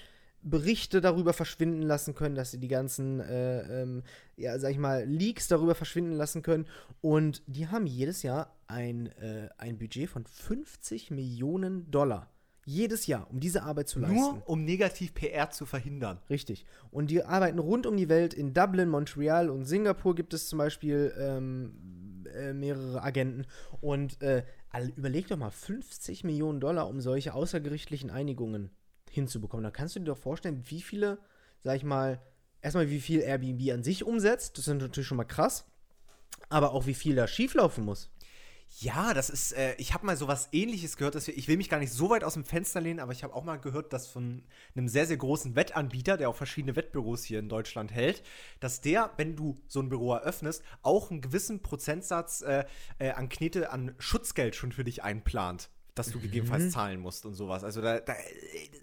Berichte darüber verschwinden lassen können, dass sie die ganzen, äh, ähm, ja, sag ich mal, Leaks darüber verschwinden lassen können. Und die haben jedes Jahr ein, äh, ein Budget von 50 Millionen Dollar. Jedes Jahr, um diese Arbeit zu leisten. Nur um negativ PR zu verhindern. Richtig. Und die arbeiten rund um die Welt. In Dublin, Montreal und Singapur gibt es zum Beispiel ähm, äh, mehrere Agenten. Und äh, überleg doch mal, 50 Millionen Dollar, um solche außergerichtlichen Einigungen hinzubekommen. Da kannst du dir doch vorstellen, wie viele, sag ich mal, erstmal wie viel Airbnb an sich umsetzt. Das ist natürlich schon mal krass. Aber auch wie viel da schieflaufen muss. Ja, das ist, äh, ich habe mal sowas ähnliches gehört, dass wir, ich will mich gar nicht so weit aus dem Fenster lehnen, aber ich habe auch mal gehört, dass von einem sehr, sehr großen Wettanbieter, der auch verschiedene Wettbüros hier in Deutschland hält, dass der, wenn du so ein Büro eröffnest, auch einen gewissen Prozentsatz äh, äh, an Knete an Schutzgeld schon für dich einplant, dass du gegebenenfalls zahlen musst und sowas. Also da, da,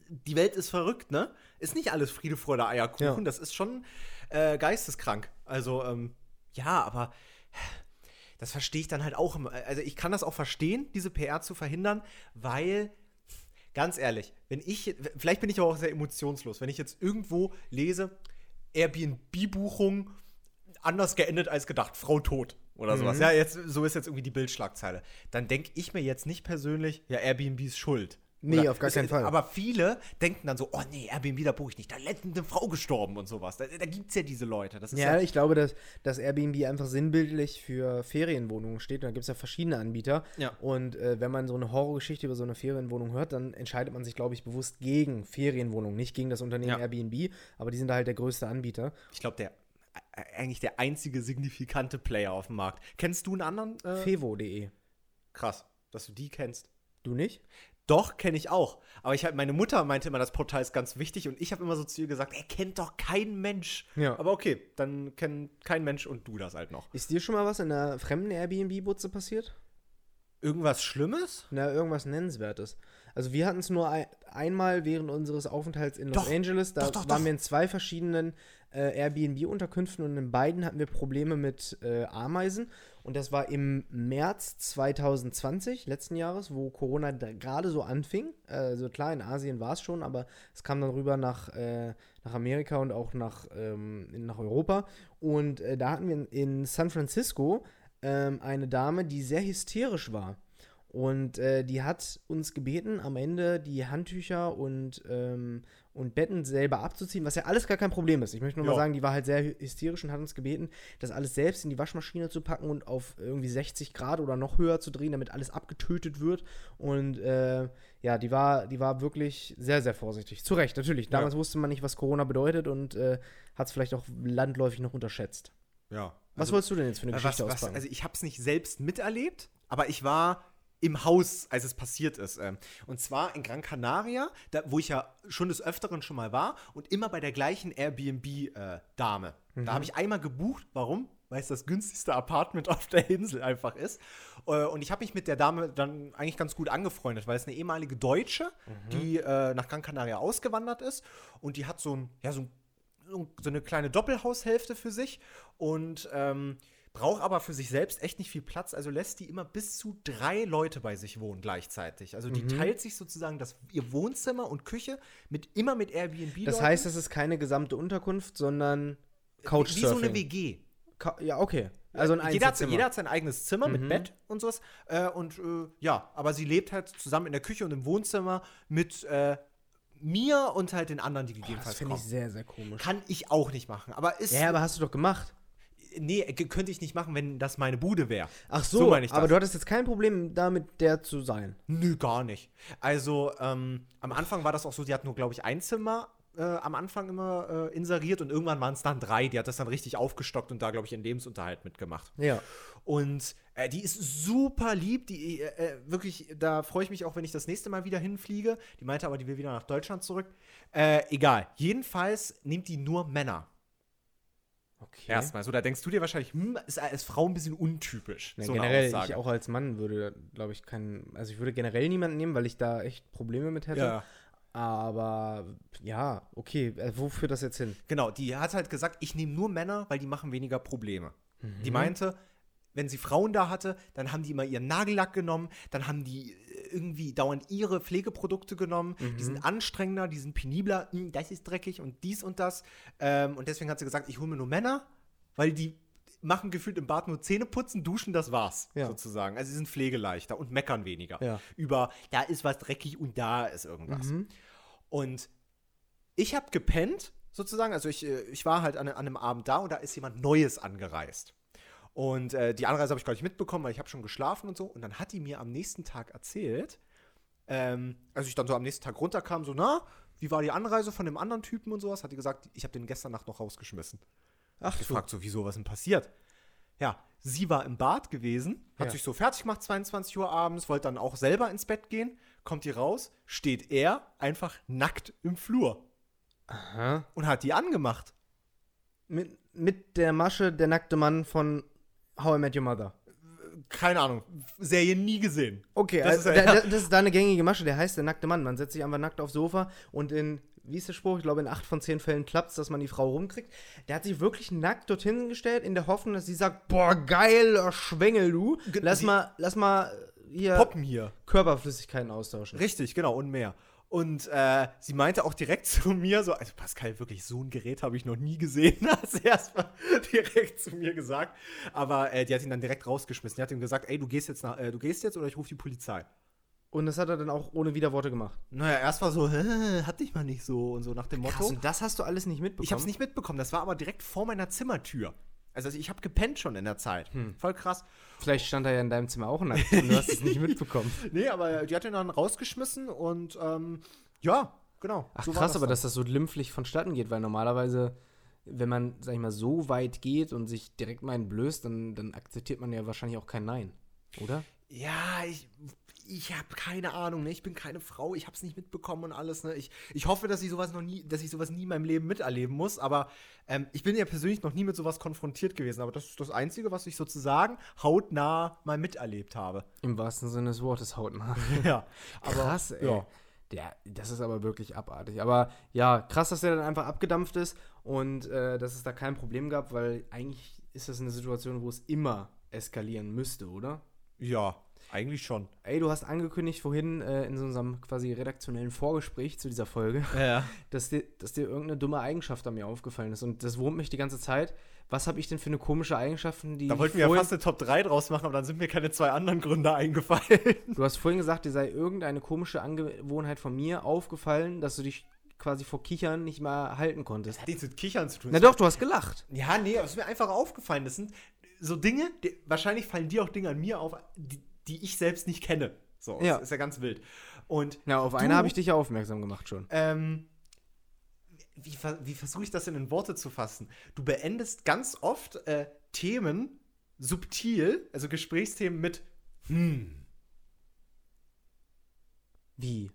die Welt ist verrückt, ne? Ist nicht alles Friede, Freude, Eierkuchen, Ja. das ist schon äh, geisteskrank. Also, ähm, ja, aber das verstehe ich dann halt auch. immer. Also ich kann das auch verstehen, diese PR zu verhindern, weil, ganz ehrlich, wenn ich, vielleicht bin ich aber auch sehr emotionslos, wenn ich jetzt irgendwo lese, Airbnb-Buchung anders geendet als gedacht, Frau tot oder sowas. Ja, jetzt, so ist jetzt irgendwie die Bildschlagzeile. Dann denke ich mir jetzt nicht persönlich, ja, Airbnb ist schuld. Nee, auf gar ist- keinen Fall. Aber viele denken dann so, oh nee, Airbnb, da buche ich nicht. Da letztens eine Frau gestorben und sowas. Da, da gibt es ja diese Leute. Das ist Ja, ich glaube, dass, dass Airbnb einfach sinnbildlich für Ferienwohnungen steht. Und da gibt es ja verschiedene Anbieter. Ja. Und äh, wenn man so eine Horrorgeschichte über so eine Ferienwohnung hört, dann entscheidet man sich, glaube ich, bewusst gegen Ferienwohnungen, nicht gegen das Unternehmen Ja. Airbnb. Aber die sind da halt der größte Anbieter. Ich glaube, der eigentlich der einzige signifikante Player auf dem Markt. Kennst du einen anderen? Äh, Fevo.de. krass, dass du die kennst. Du nicht? Doch, kenne ich auch. Aber ich hab, meine Mutter meinte immer, das Portal ist ganz wichtig und ich habe immer so zu ihr gesagt, er kennt doch kein Mensch. Ja. Aber okay, dann kennt kein Mensch und du das halt noch. Ist dir schon mal was in einer fremden Airbnb-Butze passiert? Irgendwas Schlimmes? Na, irgendwas Nennenswertes. Also wir hatten es nur ein, einmal während unseres Aufenthalts in Los Doch, Angeles. Da doch, doch, waren wir in zwei verschiedenen äh, Airbnb-Unterkünften und in beiden hatten wir Probleme mit äh, Ameisen. Und das war im März 2020, letzten Jahres, wo Corona gerade so anfing. Also klar, in Asien war es schon, aber es kam dann rüber nach, äh, nach Amerika und auch nach, ähm, nach Europa. Und äh, da hatten wir in, in San Francisco ähm, eine Dame, die sehr hysterisch war. Und äh, die hat uns gebeten, am Ende die Handtücher und, ähm, und Betten selber abzuziehen, was ja alles gar kein Problem ist. Ich möchte nur mal Ja. sagen, die war halt sehr hysterisch und hat uns gebeten, das alles selbst in die Waschmaschine zu packen und auf irgendwie 60 Grad oder noch höher zu drehen, damit alles abgetötet wird. Und äh, ja, die war, die war wirklich sehr, sehr vorsichtig. Zu Recht, natürlich. Damals wusste man nicht, was Corona bedeutet und äh, hat es vielleicht auch landläufig noch unterschätzt. Ja. Was wolltest du denn jetzt für eine Äh, Geschichte was, was, also ich habe es nicht selbst miterlebt, aber ich war im Haus, als es passiert ist. ähm. Und zwar in Gran Canaria, da, wo ich ja schon des Öfteren schon mal war und immer bei der gleichen Airbnb-Dame. Da habe ich einmal gebucht. Warum? Weil es das günstigste Apartment auf der Insel einfach ist. Äh, Und ich habe mich mit der Dame dann eigentlich ganz gut angefreundet, weil es eine ehemalige Deutsche, die äh, nach Gran Canaria ausgewandert ist. Und die hat so ein, ja, so ein so eine kleine Doppelhaushälfte für sich und ähm, braucht aber für sich selbst echt nicht viel Platz. Also lässt die immer bis zu drei Leute bei sich wohnen gleichzeitig. Also die Mhm. teilt sich sozusagen das, ihr Wohnzimmer und Küche mit immer mit Airbnb. das heißt, es ist keine gesamte Unterkunft, sondern Couchsurfing. wie so eine WG. Ka ja, okay. Also ein jeder, hat, jeder hat sein eigenes Zimmer Mhm. mit Bett und sowas. Äh, und äh, ja, aber sie lebt halt zusammen in der Küche und im Wohnzimmer mit äh, mir und halt den anderen, die das gegebenenfalls finde ich sehr, sehr komisch. Kann ich auch nicht machen. Aber ist. Ja, aber hast du doch gemacht. Nee, könnte ich nicht machen, wenn das meine Bude wäre. Ach So so, meine ich aber das. du hattest jetzt kein Problem damit, der zu sein. Nö, gar nicht. Also, ähm, am Anfang war das auch so, die hat nur, glaube ich, ein Zimmer äh, am Anfang immer äh, inseriert und irgendwann waren es dann drei. Die hat das dann richtig aufgestockt und da, glaube ich, ihren Lebensunterhalt mitgemacht. Ja. Und äh, die ist super lieb. Die äh, äh, wirklich, da freue ich mich auch, wenn ich das nächste Mal wieder hinfliege. Die meinte aber, die will wieder nach Deutschland zurück. Äh, egal. Jedenfalls nimmt die nur Männer. Okay. Erstmal. So, da denkst du dir wahrscheinlich, hm, ist als Frau ein bisschen untypisch. Ja, so generell, ich auch als Mann würde, glaube ich, keinen. Also ich würde generell niemanden nehmen, weil ich da echt Probleme mit hätte. Ja. Aber ja, okay. Äh, wo führt das jetzt hin? Genau, die hat halt gesagt, ich nehme nur Männer, weil die machen weniger Probleme. Die meinte, wenn sie Frauen da hatte, dann haben die immer ihren Nagellack genommen, dann haben die äh, irgendwie dauernd ihre Pflegeprodukte genommen, die sind anstrengender, die sind penibler, hm, das ist dreckig und dies und das. Ähm, und deswegen hat sie gesagt, ich hole mir nur Männer, weil die machen gefühlt im Bad nur Zähne putzen, duschen, das war's, Ja. sozusagen. Also sie sind pflegeleichter und meckern weniger. Ja. Über, da ist was dreckig und da ist irgendwas. Und ich habe gepennt, sozusagen. Also ich, äh, ich war halt an, an einem Abend da und da ist jemand Neues angereist. Und äh, die Anreise habe ich gar nicht mitbekommen, weil ich habe schon geschlafen und so. Und dann hat die mir am nächsten Tag erzählt, ähm, als ich dann so am nächsten Tag runterkam, so, na, wie war die Anreise von dem anderen Typen und sowas, hat die gesagt, ich habe den gestern Nacht noch rausgeschmissen. Ach, Gefragt, so, wieso, was denn passiert? Ja, sie war im Bad gewesen, hat Ja. sich so fertig gemacht, 22 Uhr abends, wollte dann auch selber ins Bett gehen, kommt die raus, steht er einfach nackt im Flur Aha. und hat die angemacht. Mit, mit der Masche der nackte Mann von How I Met Your Mother. Keine Ahnung, Serie nie gesehen. Okay, Das also, ist ja- da, da, das ist da eine gängige Masche, der heißt der nackte Mann. Man setzt sich einfach nackt aufs Sofa und in, wie ist der Spruch? Ich glaube, in acht von zehn Fällen klappt es, dass man die Frau rumkriegt. Der hat sich wirklich nackt dorthin gestellt, in der Hoffnung, dass sie sagt: Boah, geiler Schwengel, du. Lass die- mal, lass mal hier Poppen hier. Körperflüssigkeiten austauschen. Richtig, genau, und mehr. Und äh, sie meinte auch direkt zu mir so, also Pascal, wirklich so ein Gerät habe ich noch nie gesehen, hat sie erstmal direkt zu mir gesagt. Aber äh, die hat ihn dann direkt rausgeschmissen. Die hat ihm gesagt, ey, du gehst jetzt nach, äh, du gehst jetzt oder ich rufe die Polizei. Und das hat er dann auch ohne Widerworte gemacht. Naja, erst war so, Hä, hat dich mal nicht so und so nach dem Motto. Krass, und das hast du alles nicht mitbekommen? Ich habe es nicht mitbekommen, das war aber direkt vor meiner Zimmertür. Also ich habe gepennt schon in der Zeit. Voll krass. Vielleicht stand er ja in deinem Zimmer auch nackt und du hast es nicht mitbekommen. Nee, aber die hat ihn dann rausgeschmissen und ähm, ja, genau. Ach so krass, aber dann. dass das so glimpflich vonstatten geht, weil normalerweise, wenn man, sag ich mal, so weit geht und sich direkt mal entblößt, dann, dann akzeptiert man ja wahrscheinlich auch kein Nein, oder? Ja, ich, ich habe keine Ahnung, ne? Ich bin keine Frau, ich habe es nicht mitbekommen und alles, ne? Ich, ich hoffe, dass ich sowas noch nie, dass ich sowas nie in meinem Leben miterleben muss, aber ähm, ich bin ja persönlich noch nie mit sowas konfrontiert gewesen. Aber das ist das Einzige, was ich sozusagen hautnah mal miterlebt habe. Im wahrsten Sinne des Wortes hautnah. ja. Krass, ey. ja. Der, das ist aber wirklich abartig. Aber ja, krass, dass der dann einfach abgedampft ist und äh, dass es da kein Problem gab, weil eigentlich ist das eine Situation, wo es immer eskalieren müsste, oder? Ja. Eigentlich schon. Ey, du hast angekündigt vorhin äh, in so unserem quasi redaktionellen Vorgespräch zu dieser Folge, Ja. dass dir, dass dir irgendeine dumme Eigenschaft an mir aufgefallen ist. Und das wurmt mich die ganze Zeit. Was habe ich denn für eine komische Eigenschaften, die Da wollten wir ja fast eine Top 3 draus machen, aber dann sind mir keine zwei anderen Gründe eingefallen. Du hast vorhin gesagt, dir sei irgendeine komische Angewohnheit von mir aufgefallen, dass du dich quasi vor Kichern nicht mal halten konntest. hat nichts mit Kichern zu tun. Na doch, du hast gelacht. Ja, nee, aber es ist mir einfach aufgefallen. Das sind so Dinge, die, wahrscheinlich fallen dir auch Dinge an mir auf, die, die ich selbst nicht kenne. So, Ja. das ist ja ganz wild. Und Ja, auf Du- eine habe ich dich ja aufmerksam gemacht schon. ähm, wie, wie versuche ich das denn in Worte zu fassen? Du beendest ganz oft äh, Themen subtil, also Gesprächsthemen mit hm. Wie?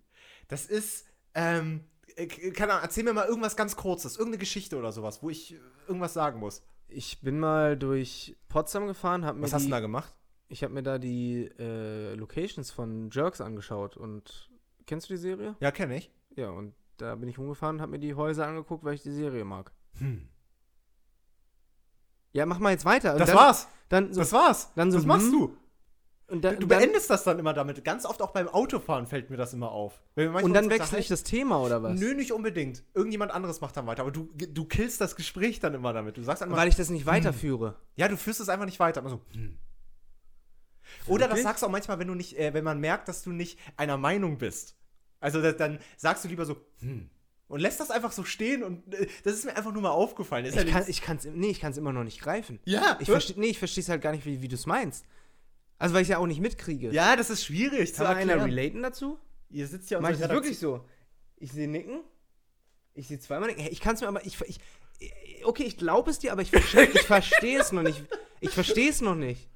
Das ist, ähm, äh, keine Ahnung, erzähl mir mal irgendwas ganz Kurzes, irgendeine Geschichte oder sowas, wo ich äh, irgendwas sagen muss. Ich bin mal durch Potsdam gefahren, habe mir Was hast du denn da gemacht? Ich habe mir da die äh, Locations von Jerks angeschaut und kennst du die Serie? Ja, kenne ich. Ja, und da bin ich rumgefahren und habe mir die Häuser angeguckt, weil ich die Serie mag. Hm. Ja, mach mal jetzt weiter. Und Das dann, war's. Dann so, Das war's. dann so, das machst hm, du. und dann, Du dann, beendest das dann immer damit. Ganz oft auch beim Autofahren fällt mir das immer auf. Und dann wechsle ich das Thema oder was? Nö, nicht unbedingt. Irgendjemand anderes macht dann weiter. Aber du, du killst das Gespräch dann immer damit. Du sagst einfach, Weil ich das nicht weiterführe. ja, du führst es einfach nicht weiter. Immer so, hm. Oder das sagst du auch manchmal, wenn du nicht, äh, wenn man merkt, dass du nicht einer Meinung bist. Also da, dann sagst du lieber so, hm. Und lässt das einfach so stehen und äh, das ist mir einfach nur mal aufgefallen. Ist Ich kann, nichts- ich kann's, nee, ich kann es immer noch nicht greifen. ja, Ich verstehe, nee, ich verstehe es halt gar nicht, wie, wie du es meinst. Also, weil ich ja auch nicht mitkriege. ja, das ist schwierig zu Kann einer erklären. relaten dazu? Ihr sitzt ja unserer das wirklich so? Ich sehe nicken. Ich sehe zweimal nicken. Ich kann es mir aber. Ich, ich, okay, ich glaube es dir, aber ich verstehe ich verstehe es noch nicht. Ich verstehe es noch nicht.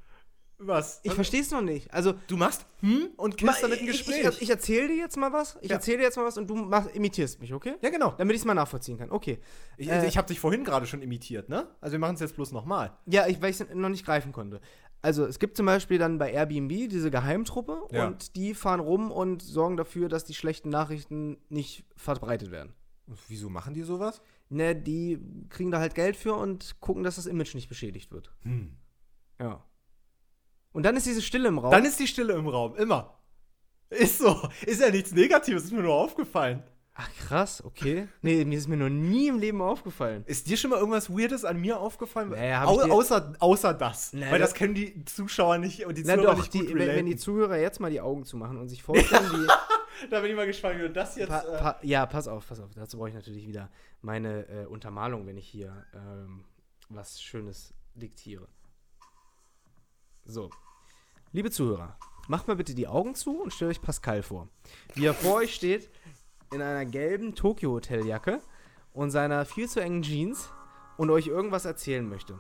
Was? Ich verstehe es noch nicht. Also. du machst hm und killst damit ein ich, Gespräch. ich, ich erzähle dir jetzt mal was. Ich Ja. erzähle dir jetzt mal was und du mach, imitierst mich, okay? ja, genau. Damit ich es mal nachvollziehen kann. Okay. Ich, Äh, ich habe dich vorhin gerade schon imitiert, ne? Also wir machen es jetzt bloß nochmal. Ja, ich, weil ich es noch nicht greifen konnte. Also es gibt zum Beispiel dann bei Airbnb diese Geheimtruppe Ja. und die fahren rum und sorgen dafür, dass die schlechten Nachrichten nicht verbreitet werden. Wieso machen die sowas? Ne, die kriegen da halt Geld für und gucken, dass das Image nicht beschädigt wird. Hm. Ja. Und dann ist diese Stille im Raum. Dann ist die Stille im Raum, immer. Ist so. Ist ja nichts Negatives, ist mir nur aufgefallen. Ach krass, okay. Nee, mir ist mir noch nie im Leben aufgefallen. Ist dir schon mal irgendwas Weirdes an mir aufgefallen? Naja, Au außer, außer das. Na, Weil das können die Zuschauer nicht und die Zuhörer doch, nicht die, gut wenn, wenn die. Zuhörer jetzt mal die Augen zumachen und sich vorstellen, wie. Da bin ich mal gespannt, wie du das jetzt. Pa, äh, pa, ja, pass auf, pass auf. Dazu brauche ich natürlich wieder meine äh, Untermalung, wenn ich hier ähm, was Schönes diktiere. So. Liebe Zuhörer, macht mal bitte die Augen zu und stellt euch Pascal vor. Wie er vor euch steht, in einer gelben Tokyo-Hoteljacke und seiner viel zu engen Jeans und euch irgendwas erzählen möchte.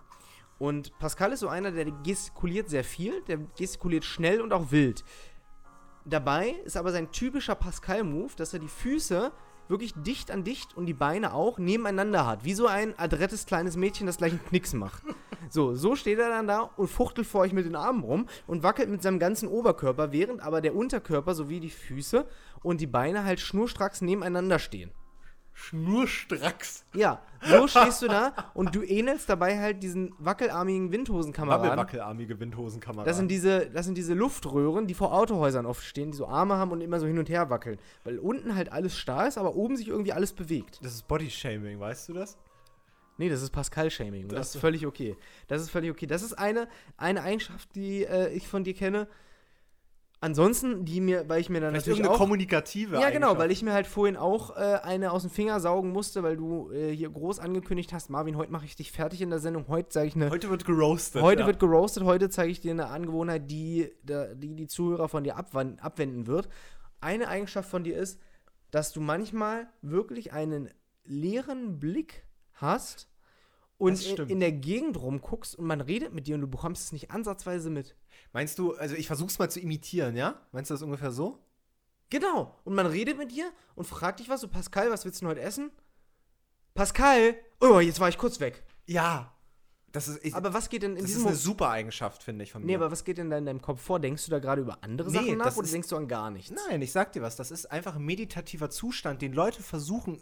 Und Pascal ist so einer, der gestikuliert sehr viel, der gestikuliert schnell und auch wild. Dabei ist aber sein typischer Pascal-Move, dass er die Füße wirklich dicht an dicht und die Beine auch nebeneinander hat. Wie so ein adrettes kleines Mädchen, das gleich einen Knicks macht. So, so steht er dann da und fuchtelt vor euch mit den Armen rum und wackelt mit seinem ganzen Oberkörper, während aber der Unterkörper sowie die Füße und die Beine halt schnurstracks nebeneinander stehen. Schnurstracks. Ja, so stehst du da und du ähnelst dabei halt diesen wackelarmigen Windhosenkameraden. Wabbelwackelarmige Windhosenkamera. Das sind, diese, das sind diese Luftröhren, die vor Autohäusern oft stehen, die so Arme haben und immer so hin und her wackeln. Weil unten halt alles starr ist, aber oben sich irgendwie alles bewegt. das ist Bodyshaming, weißt du das? Nee, das ist Pascal-Shaming. Das, Das- ist völlig okay. Das ist völlig okay. Das ist eine, eine Eigenschaft, die äh, ich von dir kenne. Ansonsten, die mir, weil ich mir dann Vielleicht natürlich auch kommunikative Ja, genau, weil ich mir halt vorhin auch äh, eine aus dem Finger saugen musste, weil du äh, hier groß angekündigt hast, Marvin, heute mache ich dich fertig in der Sendung. Heute zeige ich eine. Heute wird geroastet. Heute ja. wird geroastet, heute zeige ich dir eine Angewohnheit, die die, die Zuhörer von dir abwenden wird. Eine Eigenschaft von dir ist, dass du manchmal wirklich einen leeren Blick hast und Das in, der Gegend rumguckst und man redet mit dir und du bekommst es nicht ansatzweise mit. Meinst du, also ich versuch's mal zu imitieren, ja? Meinst du das ungefähr so? Genau. Und man redet mit dir und fragt dich was, so Pascal, was willst du denn heute essen? Pascal, oh, jetzt war ich kurz weg. Ja. Das ist, ich, Aber was geht denn in das diesem ist eine super Eigenschaft, finde ich, von mir. Nee, aber was geht denn da in deinem Kopf vor? Denkst du da gerade über andere Nee, Sachen nach das oder ist- denkst du an gar nichts? Nein, ich sag dir was, das ist einfach ein meditativer Zustand, den Leute versuchen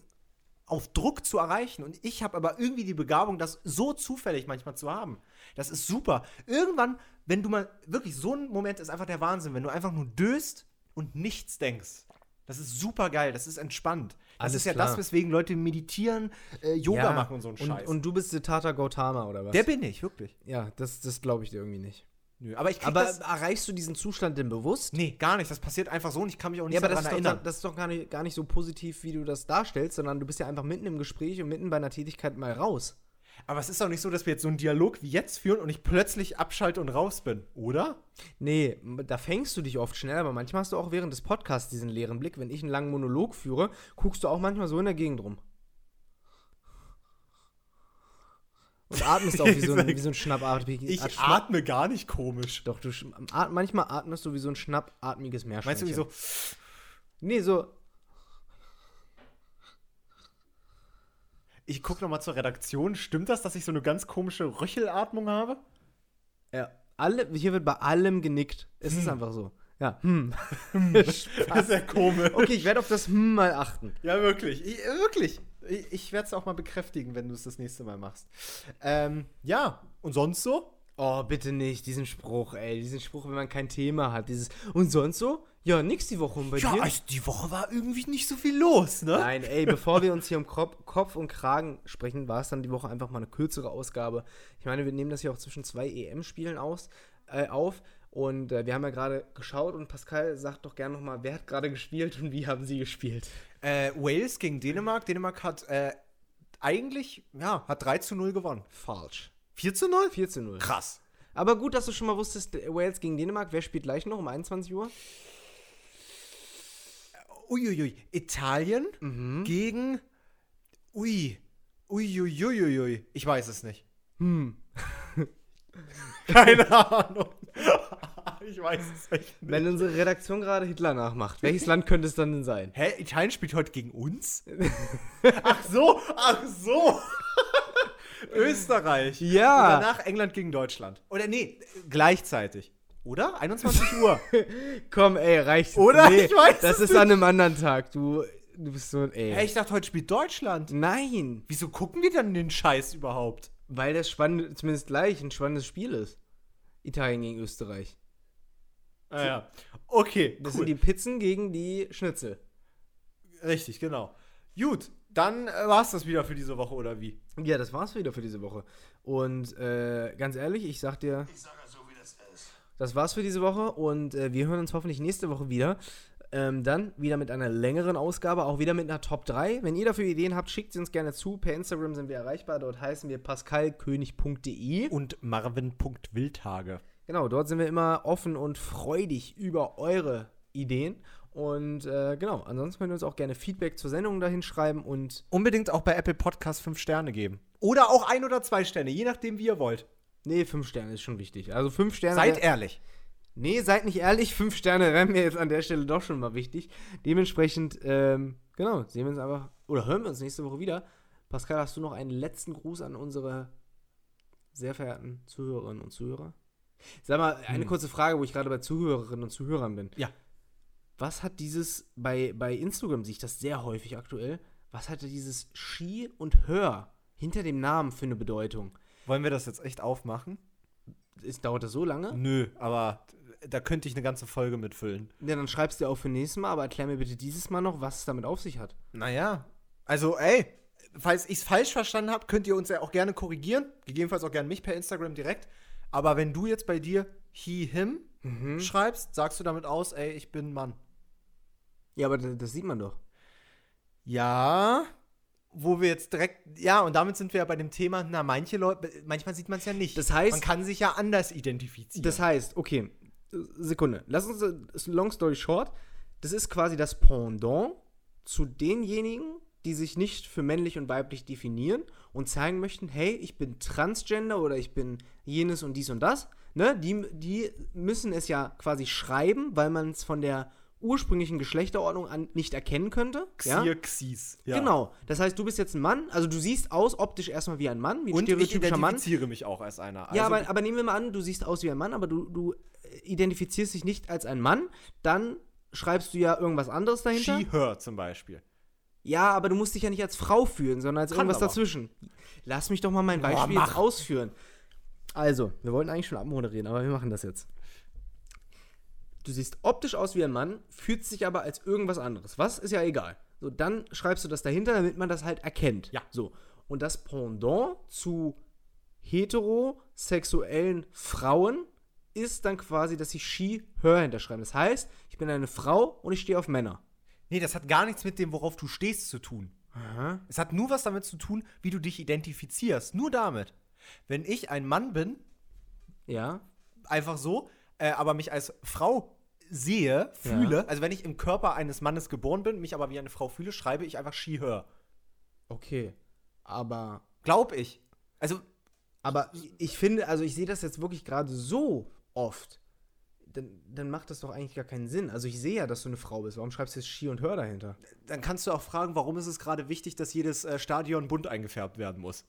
auf Druck zu erreichen. Und ich habe aber irgendwie die Begabung, das so zufällig manchmal zu haben. Das ist super. Irgendwann, wenn du mal wirklich so ein Moment ist einfach der Wahnsinn, wenn du einfach nur döst und nichts denkst. Das ist super geil, das ist entspannt. Das Alles ist ja klar. das, weswegen Leute meditieren, äh, Yoga Ja. machen und so einen Scheiß. Und, und du bist der Tata Gautama oder was? der bin ich, wirklich. ja, das, das glaube ich dir irgendwie nicht. Nö, aber ich krieg Aber das. erreichst du diesen Zustand denn bewusst? Nee, gar nicht. Das passiert einfach so und ich kann mich auch nicht Ja, aber das ist, doch, erinnern. das ist doch gar nicht, gar nicht so positiv, wie du das darstellst, sondern du bist ja einfach mitten im Gespräch und mitten bei einer Tätigkeit mal raus. Aber es ist doch nicht so, dass wir jetzt so einen Dialog wie jetzt führen und ich plötzlich abschalte und raus bin, oder? Nee, da fängst du dich oft schnell, aber manchmal hast du auch während des Podcasts diesen leeren Blick. Wenn ich einen langen Monolog führe, guckst du auch manchmal so in der Gegend rum. Und atmest auch wie so ein, wie so ein schnappartiges. Ich atme gar nicht komisch. Doch, du sch- at manchmal atmest du wie so ein schnappatmiges Meerschweinchen. Meinst du, wie so, Nee, so. ich gucke nochmal zur Redaktion. Stimmt das, dass ich so eine ganz komische Röchelatmung habe? Ja, alle, hier wird bei allem genickt. Es ist einfach so. Ja, hm. Das ist ja komisch. Okay, ich werde auf das Hm mal achten. Ja, wirklich. Ich, wirklich. Ich, ich werde es auch mal bekräftigen, wenn du es das nächste Mal machst. Ähm, ja, und sonst so? Oh, bitte nicht, diesen Spruch, ey. Diesen Spruch, wenn man kein Thema hat. Dieses. Und sonst so? Ja, nix die Woche. Und bei Ja, dir? also die Woche war irgendwie nicht so viel los, ne? Nein, ey, bevor wir uns hier um Kopf, Kopf und Kragen sprechen, war es dann die Woche einfach mal eine kürzere Ausgabe. Ich meine, wir nehmen das hier auch zwischen zwei EM-Spielen aus, äh, auf. Und äh, wir haben ja gerade geschaut und Pascal sagt doch gerne nochmal, wer hat gerade gespielt und wie haben sie gespielt? Äh, Wales gegen Dänemark. Dänemark hat äh, eigentlich, ja, hat 3 zu 0 gewonnen. Falsch. 4 zu 0? 4 zu 0. Krass. Aber gut, dass du schon mal wusstest, äh, Wales gegen Dänemark. Wer spielt gleich noch um 21 Uhr? Uiuiui. Italien Mhm. gegen. Ui. Uiuiuiui. Ich weiß es nicht. Hm. Keine Ahnung. ich weiß es echt nicht. Wenn unsere Redaktion gerade Hitler nachmacht, welches Land könnte es dann denn sein? Hä? Italien spielt heute gegen uns? ach so, ach so. Österreich. Ja. Und danach England gegen Deutschland. Oder nee, gleichzeitig. Oder? 21 Uhr. Komm, ey, reicht. Oder? Ich weiß Das es ist an einem anderen Tag. Du, du bist so ein, ey. Hä, ich dachte, heute spielt Deutschland. Nein, Wieso gucken wir dann den Scheiß überhaupt? weil das spannend, zumindest gleich ein spannendes Spiel ist. Italien gegen Österreich. Ah ja. Okay, Das cool. sind die Pizzen gegen die Schnitzel. Richtig, genau. Gut, dann äh, war's das wieder für diese Woche, oder wie? Ja, das war's wieder für diese Woche. Und äh, ganz ehrlich, ich sag dir, Ich sage so, wie das ist. das war's für diese Woche und äh, wir hören uns hoffentlich nächste Woche wieder. Ähm, dann wieder mit einer längeren Ausgabe, auch wieder mit einer Top 3. Wenn ihr dafür Ideen habt, schickt sie uns gerne zu. Per Instagram sind wir erreichbar. Dort heißen wir pascalkönig.de. Und Marvin.wildhage. Genau, dort sind wir immer offen und freudig über eure Ideen. Und äh, genau, ansonsten könnt ihr uns auch gerne Feedback zur Sendung dahin schreiben und Unbedingt auch bei Apple Podcast 5 Sterne geben. Oder auch ein oder zwei Sterne, je nachdem, wie ihr wollt. nee, fünf Sterne ist schon wichtig. Also fünf Sterne. Seid ehrlich. Nee, seid nicht ehrlich, fünf Sterne wären mir jetzt an der Stelle doch schon mal wichtig. Dementsprechend, ähm, genau, sehen wir uns einfach, oder hören wir uns nächste Woche wieder. Pascal, hast du noch einen letzten Gruß an unsere sehr verehrten Zuhörerinnen und Zuhörer? Sag mal, eine Hm. kurze Frage, wo ich gerade bei Zuhörerinnen und Zuhörern bin. Ja. Was hat dieses, bei, bei Instagram sehe ich das sehr häufig aktuell, was hatte dieses Ski und Hör hinter dem Namen für eine Bedeutung? Wollen wir das jetzt echt aufmachen? Ist, dauert das so lange? Nö, aber da könnte ich eine ganze Folge mitfüllen. Ja, dann schreibst du dir auf für nächstes Mal, aber erklär mir bitte dieses Mal noch, was es damit auf sich hat. Naja, also ey, falls ich es falsch verstanden habe, könnt ihr uns ja auch gerne korrigieren. Gegebenenfalls auch gerne mich per Instagram direkt. Aber wenn du jetzt bei dir he, him Mhm. schreibst, sagst du damit aus, ey, ich bin Mann. Ja, aber das, das sieht man doch. Ja, wo wir jetzt direkt, ja, und damit sind wir ja bei dem Thema, na, manche Leute, manchmal sieht man es ja nicht. Das heißt- man kann sich ja anders identifizieren. Das heißt, okay, Sekunde. Lass uns, äh, long story short, das ist quasi das Pendant zu denjenigen, die sich nicht für männlich und weiblich definieren und zeigen möchten, hey, ich bin Transgender oder ich bin jenes und dies und das. Ne? Die, die müssen es ja quasi schreiben, weil man es von der ursprünglichen Geschlechterordnung an nicht erkennen könnte. Ja? Xier, Xis. Ja. Genau. Das heißt, du bist jetzt ein Mann, also du siehst aus optisch erstmal wie ein Mann, wie ein Und ich stereotypischer Mann. identifiziere mich auch als einer. Ja, Also, aber, aber nehmen wir mal an, du siehst aus wie ein Mann, aber du, du äh, identifizierst dich nicht als ein Mann, dann schreibst du ja irgendwas anderes dahinter. She, her zum Beispiel. Ja, aber du musst dich ja nicht als Frau fühlen, sondern als Kann irgendwas aber. dazwischen. Lass mich doch mal mein Boah, Beispiel jetzt ausführen. Also, wir wollten eigentlich schon abmoderieren, aber wir machen das jetzt. Du siehst optisch aus wie ein Mann, fühlst dich aber als irgendwas anderes. Was ist ja egal. So, dann schreibst du das dahinter, damit man das halt erkennt. Ja. So. Und das Pendant zu heterosexuellen Frauen ist dann quasi, dass sie she, her hinterschreiben. Das heißt, ich bin eine Frau und ich stehe auf Männer. Nee, das hat gar nichts mit dem, worauf du stehst, zu tun. Es hat nur was damit zu tun, wie du dich identifizierst. Nur damit. Wenn ich ein Mann bin, Ja. einfach so, äh, aber mich als Frau sehe, fühle, also wenn ich im Körper eines Mannes geboren bin, mich aber wie eine Frau fühle, schreibe ich einfach she, her. Okay. Aber Glaub ich. Also, Aber ich finde, also ich sehe das jetzt wirklich gerade so oft. Dann, dann macht das doch eigentlich gar keinen Sinn. Also ich sehe ja, dass du eine Frau bist. Warum schreibst du jetzt She und Her dahinter? dann kannst du auch fragen, warum ist es gerade wichtig, dass jedes äh, Stadion bunt eingefärbt werden muss.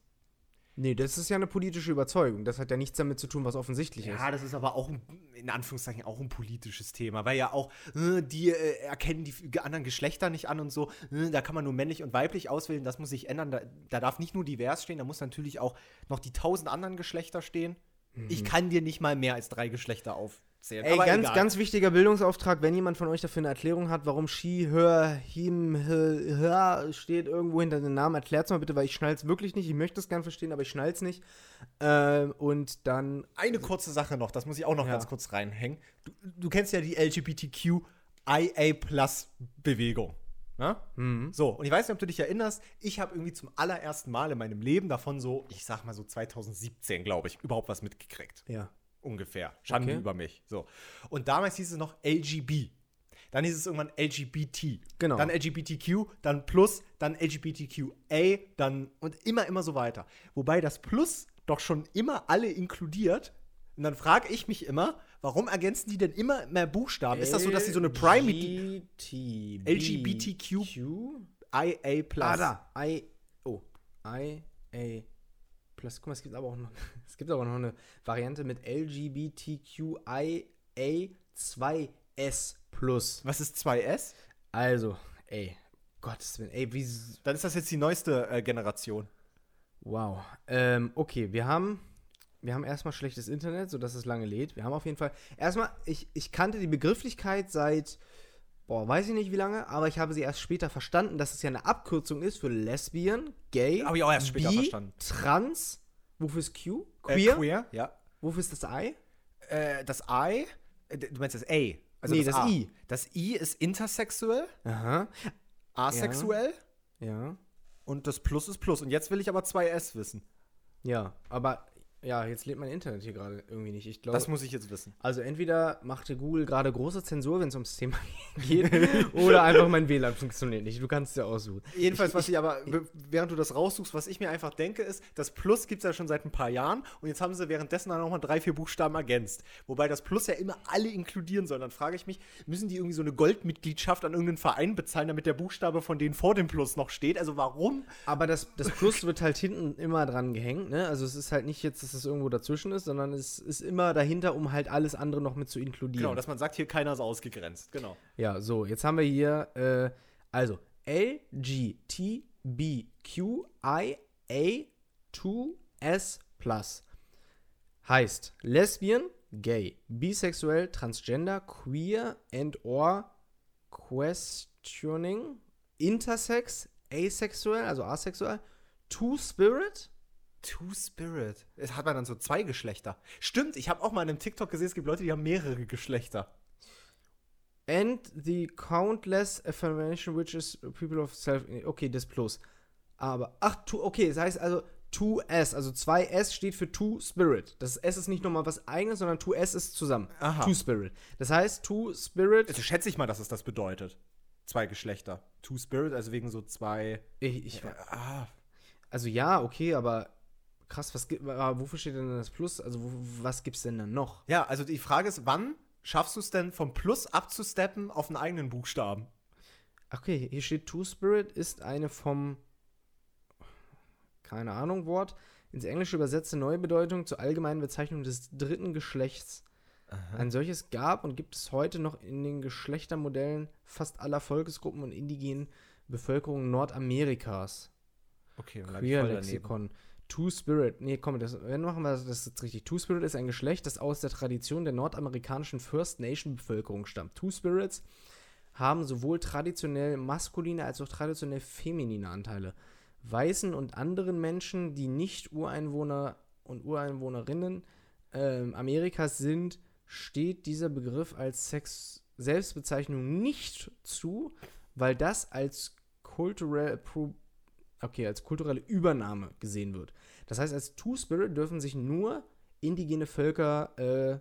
Nee, das ist ja eine politische Überzeugung. Das hat ja nichts damit zu tun, was offensichtlich ist. Ja, das ist aber auch, ein, in Anführungszeichen, auch ein politisches Thema, weil ja auch, äh, die äh, erkennen die anderen Geschlechter nicht an und so, äh, da kann man nur männlich und weiblich auswählen, das muss sich ändern, da, da darf nicht nur divers stehen, da muss natürlich auch noch die tausend anderen Geschlechter stehen. Ich kann dir nicht mal mehr als drei Geschlechter Ey, ganz, egal. ganz wichtiger Bildungsauftrag, wenn jemand von euch dafür eine Erklärung hat, warum She, Her, Him, Her, Her steht irgendwo hinter den Namen, erklärt's mal bitte, weil ich schnall's wirklich nicht. Ich möchte es gern verstehen, aber ich schnall's nicht. Ähm, und dann Eine kurze Sache noch, das muss ich auch noch Ja. ganz kurz reinhängen. Du, du kennst ja die LGBTQIA-Plus-Bewegung. Ne? So, und ich weiß nicht, ob du dich erinnerst, ich habe irgendwie zum allerersten Mal in meinem Leben davon so, ich sag mal so 2017, glaube ich, überhaupt was mitgekriegt. Ja. Ungefähr. Schande Okay. über mich. So. Und damals hieß es noch LGB. Dann hieß es irgendwann LGBT. Genau. Dann LGBTQ, dann Plus, dann LGBTQA, dann und immer, immer so weiter. Wobei das Plus doch schon immer alle inkludiert. Und dann frage ich mich immer, warum ergänzen die denn immer mehr Buchstaben? Ist das so, dass sie so eine Prime LGBTQ. IA Plus? Ah, da. I, oh. I, A. Guck mal, es gibt aber auch noch, es gibt aber noch eine Variante mit LGBTQIA 2S plus. Was ist 2S? Also, ey, Gottes Willen, ey, wie, Dann ist das jetzt die neueste äh, Generation. wow. Ähm, okay, wir haben, wir haben erstmal schlechtes Internet, sodass es lange lädt. Wir haben auf jeden Fall, erstmal, ich, ich kannte die Begrifflichkeit seit, boah, weiß ich nicht wie lange, aber ich habe sie erst später verstanden, dass es ja eine Abkürzung ist für Lesbian, Gay, Habe ich auch erst später bi, verstanden. Trans, wofür ist Q? Äh, Queer, queer, ja. wofür ist das I? Äh, das I, äh, du meinst das A. Also Nee, das A. I. Das I ist intersexuell, Aha, asexuell ja. und das Plus ist Plus. Und jetzt will ich aber 2S wissen. Ja, aber ja, jetzt lädt mein Internet hier gerade irgendwie nicht. Ich glaube, Das muss ich jetzt wissen. also entweder machte Google gerade große Zensur, wenn es ums Thema geht, oder einfach mein WLAN funktioniert nicht. Du kannst es ja aussuchen. Jedenfalls, was ich aber, be- während du das raussuchst, was ich mir einfach denke, ist, das Plus gibt es ja schon seit ein paar Jahren und jetzt haben sie währenddessen dann nochmal drei, vier Buchstaben ergänzt. Wobei das Plus ja immer alle inkludieren soll. Dann frage ich mich, müssen die irgendwie so eine Goldmitgliedschaft an irgendeinen Verein bezahlen, damit der Buchstabe von denen vor dem Plus noch steht? Also warum? Aber das, das Plus wird halt hinten immer dran gehängt, ne? Also es ist halt nicht jetzt, dass es irgendwo dazwischen ist, sondern es ist immer dahinter, um halt alles andere noch mit zu inkludieren. Genau, dass man sagt, hier keiner ist ausgegrenzt. Genau. Ja, so, jetzt haben wir hier, äh, also LGBTQIA2S+. Heißt Lesbian, Gay, Bisexuell, Transgender, Queer and or Questioning, Intersex, Asexuell, also asexuell, Two-Spirit, Two-Spirit. Es hat man dann so zwei Geschlechter. Stimmt, ich habe auch mal in einem TikTok gesehen, es gibt Leute, die haben mehrere Geschlechter. and the countless affirmation which is people of self. Okay, das plus. Aber, ach, two, okay, das heißt also 2S, also 2S steht für Two Spirit. Das S ist nicht nochmal was eigenes, sondern 2S ist zusammen. Aha. Two Spirit. Das heißt, Two Spirit. Also schätze ich mal, dass es das bedeutet. Zwei Geschlechter. Two-Spirit, also wegen so zwei. Ich, ich, Ah, also ja, okay, aber krass, was gibt, wofür steht denn das Plus? Also wo, was gibt's denn dann noch? Ja, also die Frage ist, wann schaffst du es denn vom Plus abzusteppen auf einen eigenen Buchstaben? Okay, hier steht Two Spirit ist eine vom, keine Ahnung, Wort, ins Englische übersetzte neue Bedeutung zur allgemeinen Bezeichnung des dritten Geschlechts. Ein solches gab und gibt es heute noch in den Geschlechtermodellen fast aller Volksgruppen und indigenen Bevölkerung Nordamerikas. Okay, ich voll daneben. Two-Spirit. Nee, komm, das, wenn machen wir das jetzt richtig. Two-Spirit ist ein Geschlecht, das aus der Tradition der nordamerikanischen First Nation-Bevölkerung stammt. Two-Spirits haben sowohl traditionell maskuline als auch traditionell feminine Anteile. Weißen und anderen Menschen, die nicht Ureinwohner und Ureinwohnerinnen ähm, Amerikas sind, steht dieser Begriff als Sex Selbstbezeichnung nicht zu, weil das als kulturell appro- okay, als kulturelle Übernahme gesehen wird. Das heißt, als Two-Spirit dürfen sich nur indigene Völker äh,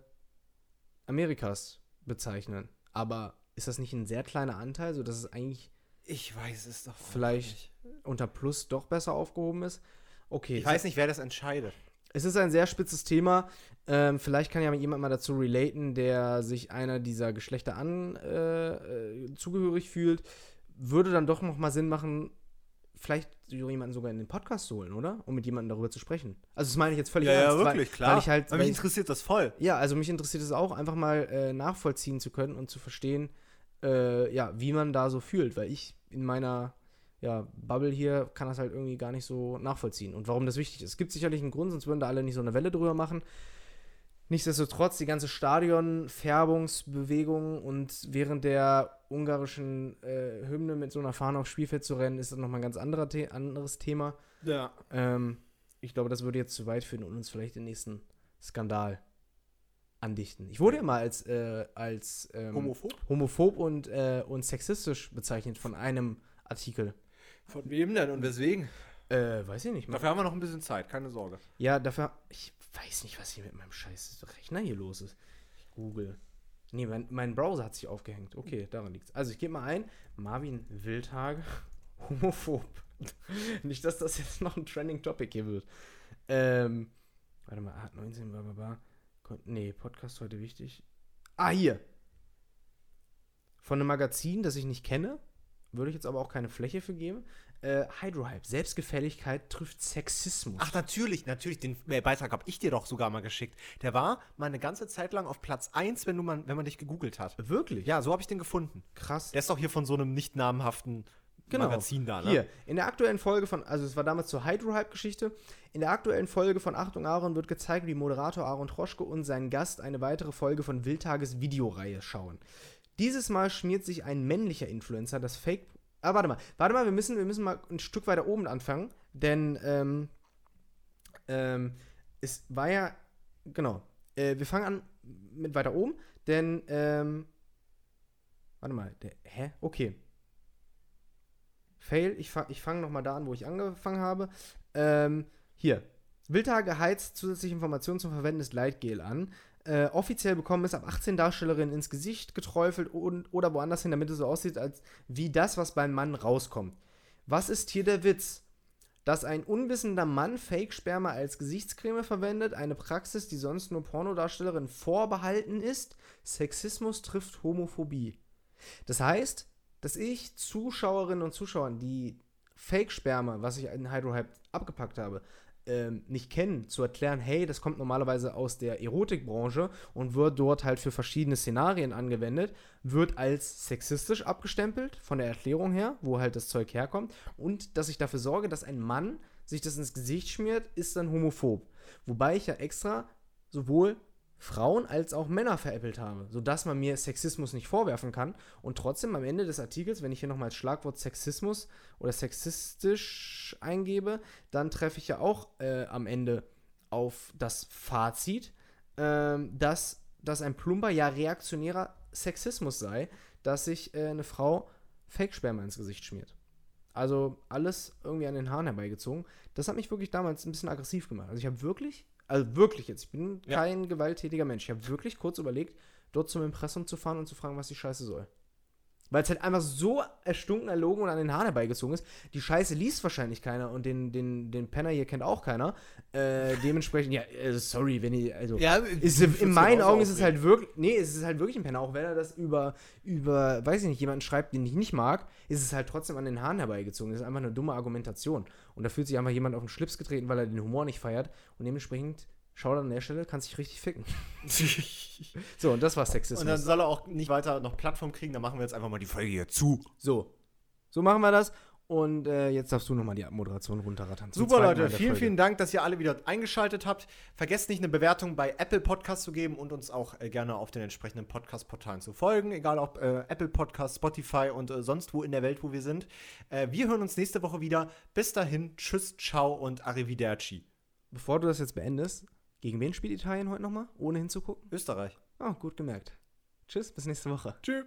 Amerikas bezeichnen. Aber ist das nicht ein sehr kleiner Anteil, sodass es eigentlich Ich weiß es doch. vielleicht unter Plus doch besser aufgehoben ist? Okay, Ich weiß nicht, wer das entscheidet. es ist ein sehr spitzes Thema. Ähm, vielleicht kann ja jemand mal dazu relaten, der sich einer dieser Geschlechter an äh, äh, zugehörig fühlt. Würde dann doch noch mal Sinn machen, vielleicht jemanden sogar in den Podcast zu holen, oder? Um mit jemandem darüber zu sprechen. Also das meine ich jetzt völlig ernst. weil, Weil ich halt, Weil mich ich, interessiert das voll. ja, also mich interessiert es auch, einfach mal äh, nachvollziehen zu können und zu verstehen, äh, ja, wie man da so fühlt. Weil ich in meiner ja, Bubble hier kann das halt irgendwie gar nicht so nachvollziehen. Und warum das wichtig ist. Es gibt sicherlich einen Grund, sonst würden da alle nicht so eine Welle drüber machen. Nichtsdestotrotz, die ganze Stadion-Färbungsbewegung und während der ungarischen äh, Hymne mit so einer Fahne aufs Spielfeld zu rennen, ist das nochmal ein ganz anderer The anderes Thema. Ja. Ähm, ich glaube, das würde jetzt zu weit führen und uns vielleicht den nächsten Skandal andichten. Ich wurde ja mal als, äh, als ähm, Homophob? homophob und, äh, und sexistisch bezeichnet von einem Artikel. Von wem denn und weswegen? Äh, weiß ich nicht. Dafür haben wir noch ein bisschen Zeit, keine Sorge. Ja, dafür. Ich weiß nicht, was hier mit meinem scheiß Rechner hier los ist. Google. Nee, mein, mein Browser hat sich aufgehängt. Okay, daran liegt's. Also ich gebe mal ein. Marvin Wildhage, homophob. nicht, dass das jetzt noch ein Trending Topic hier wird. Ähm, warte mal, hat 19, bla bla bla. Kon- Nee, Podcast heute wichtig. Ah, hier. Von einem Magazin, das ich nicht kenne. Würde ich jetzt aber auch keine Fläche für geben. Äh, Hydrohype. Selbstgefälligkeit trifft Sexismus. Ach, natürlich, natürlich. Den äh, Beitrag habe ich dir doch sogar mal geschickt. Der war mal eine ganze Zeit lang auf Platz 1, wenn, du mal, wenn man dich gegoogelt hat. Wirklich? Ja, so habe ich den gefunden. Krass. Der ist doch hier von so einem nicht namhaften Magazin da, ne? Hier, in der aktuellen Folge von, also es war damals zur Hydro-Hype-Geschichte, in der aktuellen Folge von Achtung Aaron wird gezeigt, wie Moderator Aaron Troschke und sein Gast eine weitere Folge von Wildtages Videoreihe schauen. Dieses Mal schmiert sich ein männlicher Influencer das Fake. Ah, warte mal, warte mal, wir müssen, wir müssen mal ein Stück weiter oben anfangen, denn ähm, ähm, es war ja, genau, äh, wir fangen an mit weiter oben, denn, ähm, warte mal, der, hä? Okay. Fail, ich, fa ich fange nochmal da an, wo ich angefangen habe. Ähm, hier. Wildtage heizt zusätzliche Informationen zum Verwenden des Leitgel an. Äh, offiziell bekommen es ab 18 Darstellerinnen ins Gesicht geträufelt und, oder woanders hin, damit es so aussieht, als wie das, was beim Mann rauskommt. Was ist hier der Witz? Dass ein unwissender Mann Fake-Sperma als Gesichtscreme verwendet, eine Praxis, die sonst nur Pornodarstellerinnen vorbehalten ist. Sexismus trifft Homophobie. Das heißt, dass ich Zuschauerinnen und Zuschauern, die Fake-Sperma, was ich in Hydrohype abgepackt habe, ähm, nicht kennen, zu erklären, hey, das kommt normalerweise aus der Erotikbranche und wird dort halt für verschiedene Szenarien angewendet, wird als sexistisch abgestempelt, von der Erklärung her, wo halt das Zeug herkommt. Und dass ich dafür sorge, dass ein Mann sich das ins Gesicht schmiert, ist dann homophob. Wobei ich ja extra sowohl Frauen als auch Männer veräppelt habe, sodass man mir Sexismus nicht vorwerfen kann und trotzdem am Ende des Artikels, wenn ich hier nochmal das Schlagwort Sexismus oder sexistisch eingebe, dann treffe ich ja auch äh, am Ende auf das Fazit, ähm, dass das ein plumper, ja reaktionärer Sexismus sei, dass sich äh, eine Frau Fake-Sperma ins Gesicht schmiert. Also alles irgendwie an den Haaren herbeigezogen. Das hat mich wirklich damals ein bisschen aggressiv gemacht. Also ich habe wirklich, also wirklich jetzt, ich bin Ja. kein gewalttätiger Mensch. Ich habe wirklich kurz überlegt, dort zum Impressum zu fahren und zu fragen, was die Scheiße soll. Weil es halt einfach so erstunken, erlogen und an den Haaren herbeigezogen ist. Die Scheiße liest wahrscheinlich keiner und den, den, den Penner hier kennt auch keiner. Äh, dementsprechend, ja, äh, sorry, wenn ihr, also. Ja, Ist, in meinen Augen ist es halt wirklich, nee, es ist halt wirklich ein Penner. Auch wenn er das über, über, weiß ich nicht, jemanden schreibt, den ich nicht mag, ist es halt trotzdem an den Haaren herbeigezogen. Das ist einfach eine dumme Argumentation. Und da fühlt sich einfach jemand auf den Schlips getreten, weil er den Humor nicht feiert. Und dementsprechend, schau an der Stelle, kannst dich richtig ficken. So, und das war Sexismus. Und dann soll er auch nicht weiter noch Plattform kriegen, dann machen wir jetzt einfach mal die Folge hier zu. so. So machen wir das. Und äh, jetzt darfst du nochmal die Moderation runterrattern. Super, Leute. Vielen, Folge. vielen Dank, dass ihr alle wieder eingeschaltet habt. Vergesst nicht, eine Bewertung bei Apple Podcast zu geben und uns auch äh, gerne auf den entsprechenden Podcast-Portalen zu folgen. Egal ob äh, Apple Podcast, Spotify und äh, sonst wo in der Welt, wo wir sind. Äh, wir hören uns nächste Woche wieder. Bis dahin, tschüss, ciao und arrivederci. Bevor du das jetzt beendest, gegen wen spielt Italien heute nochmal, ohne hinzugucken? Österreich. Ah, gut gemerkt. Tschüss, bis nächste Woche. Tschüss.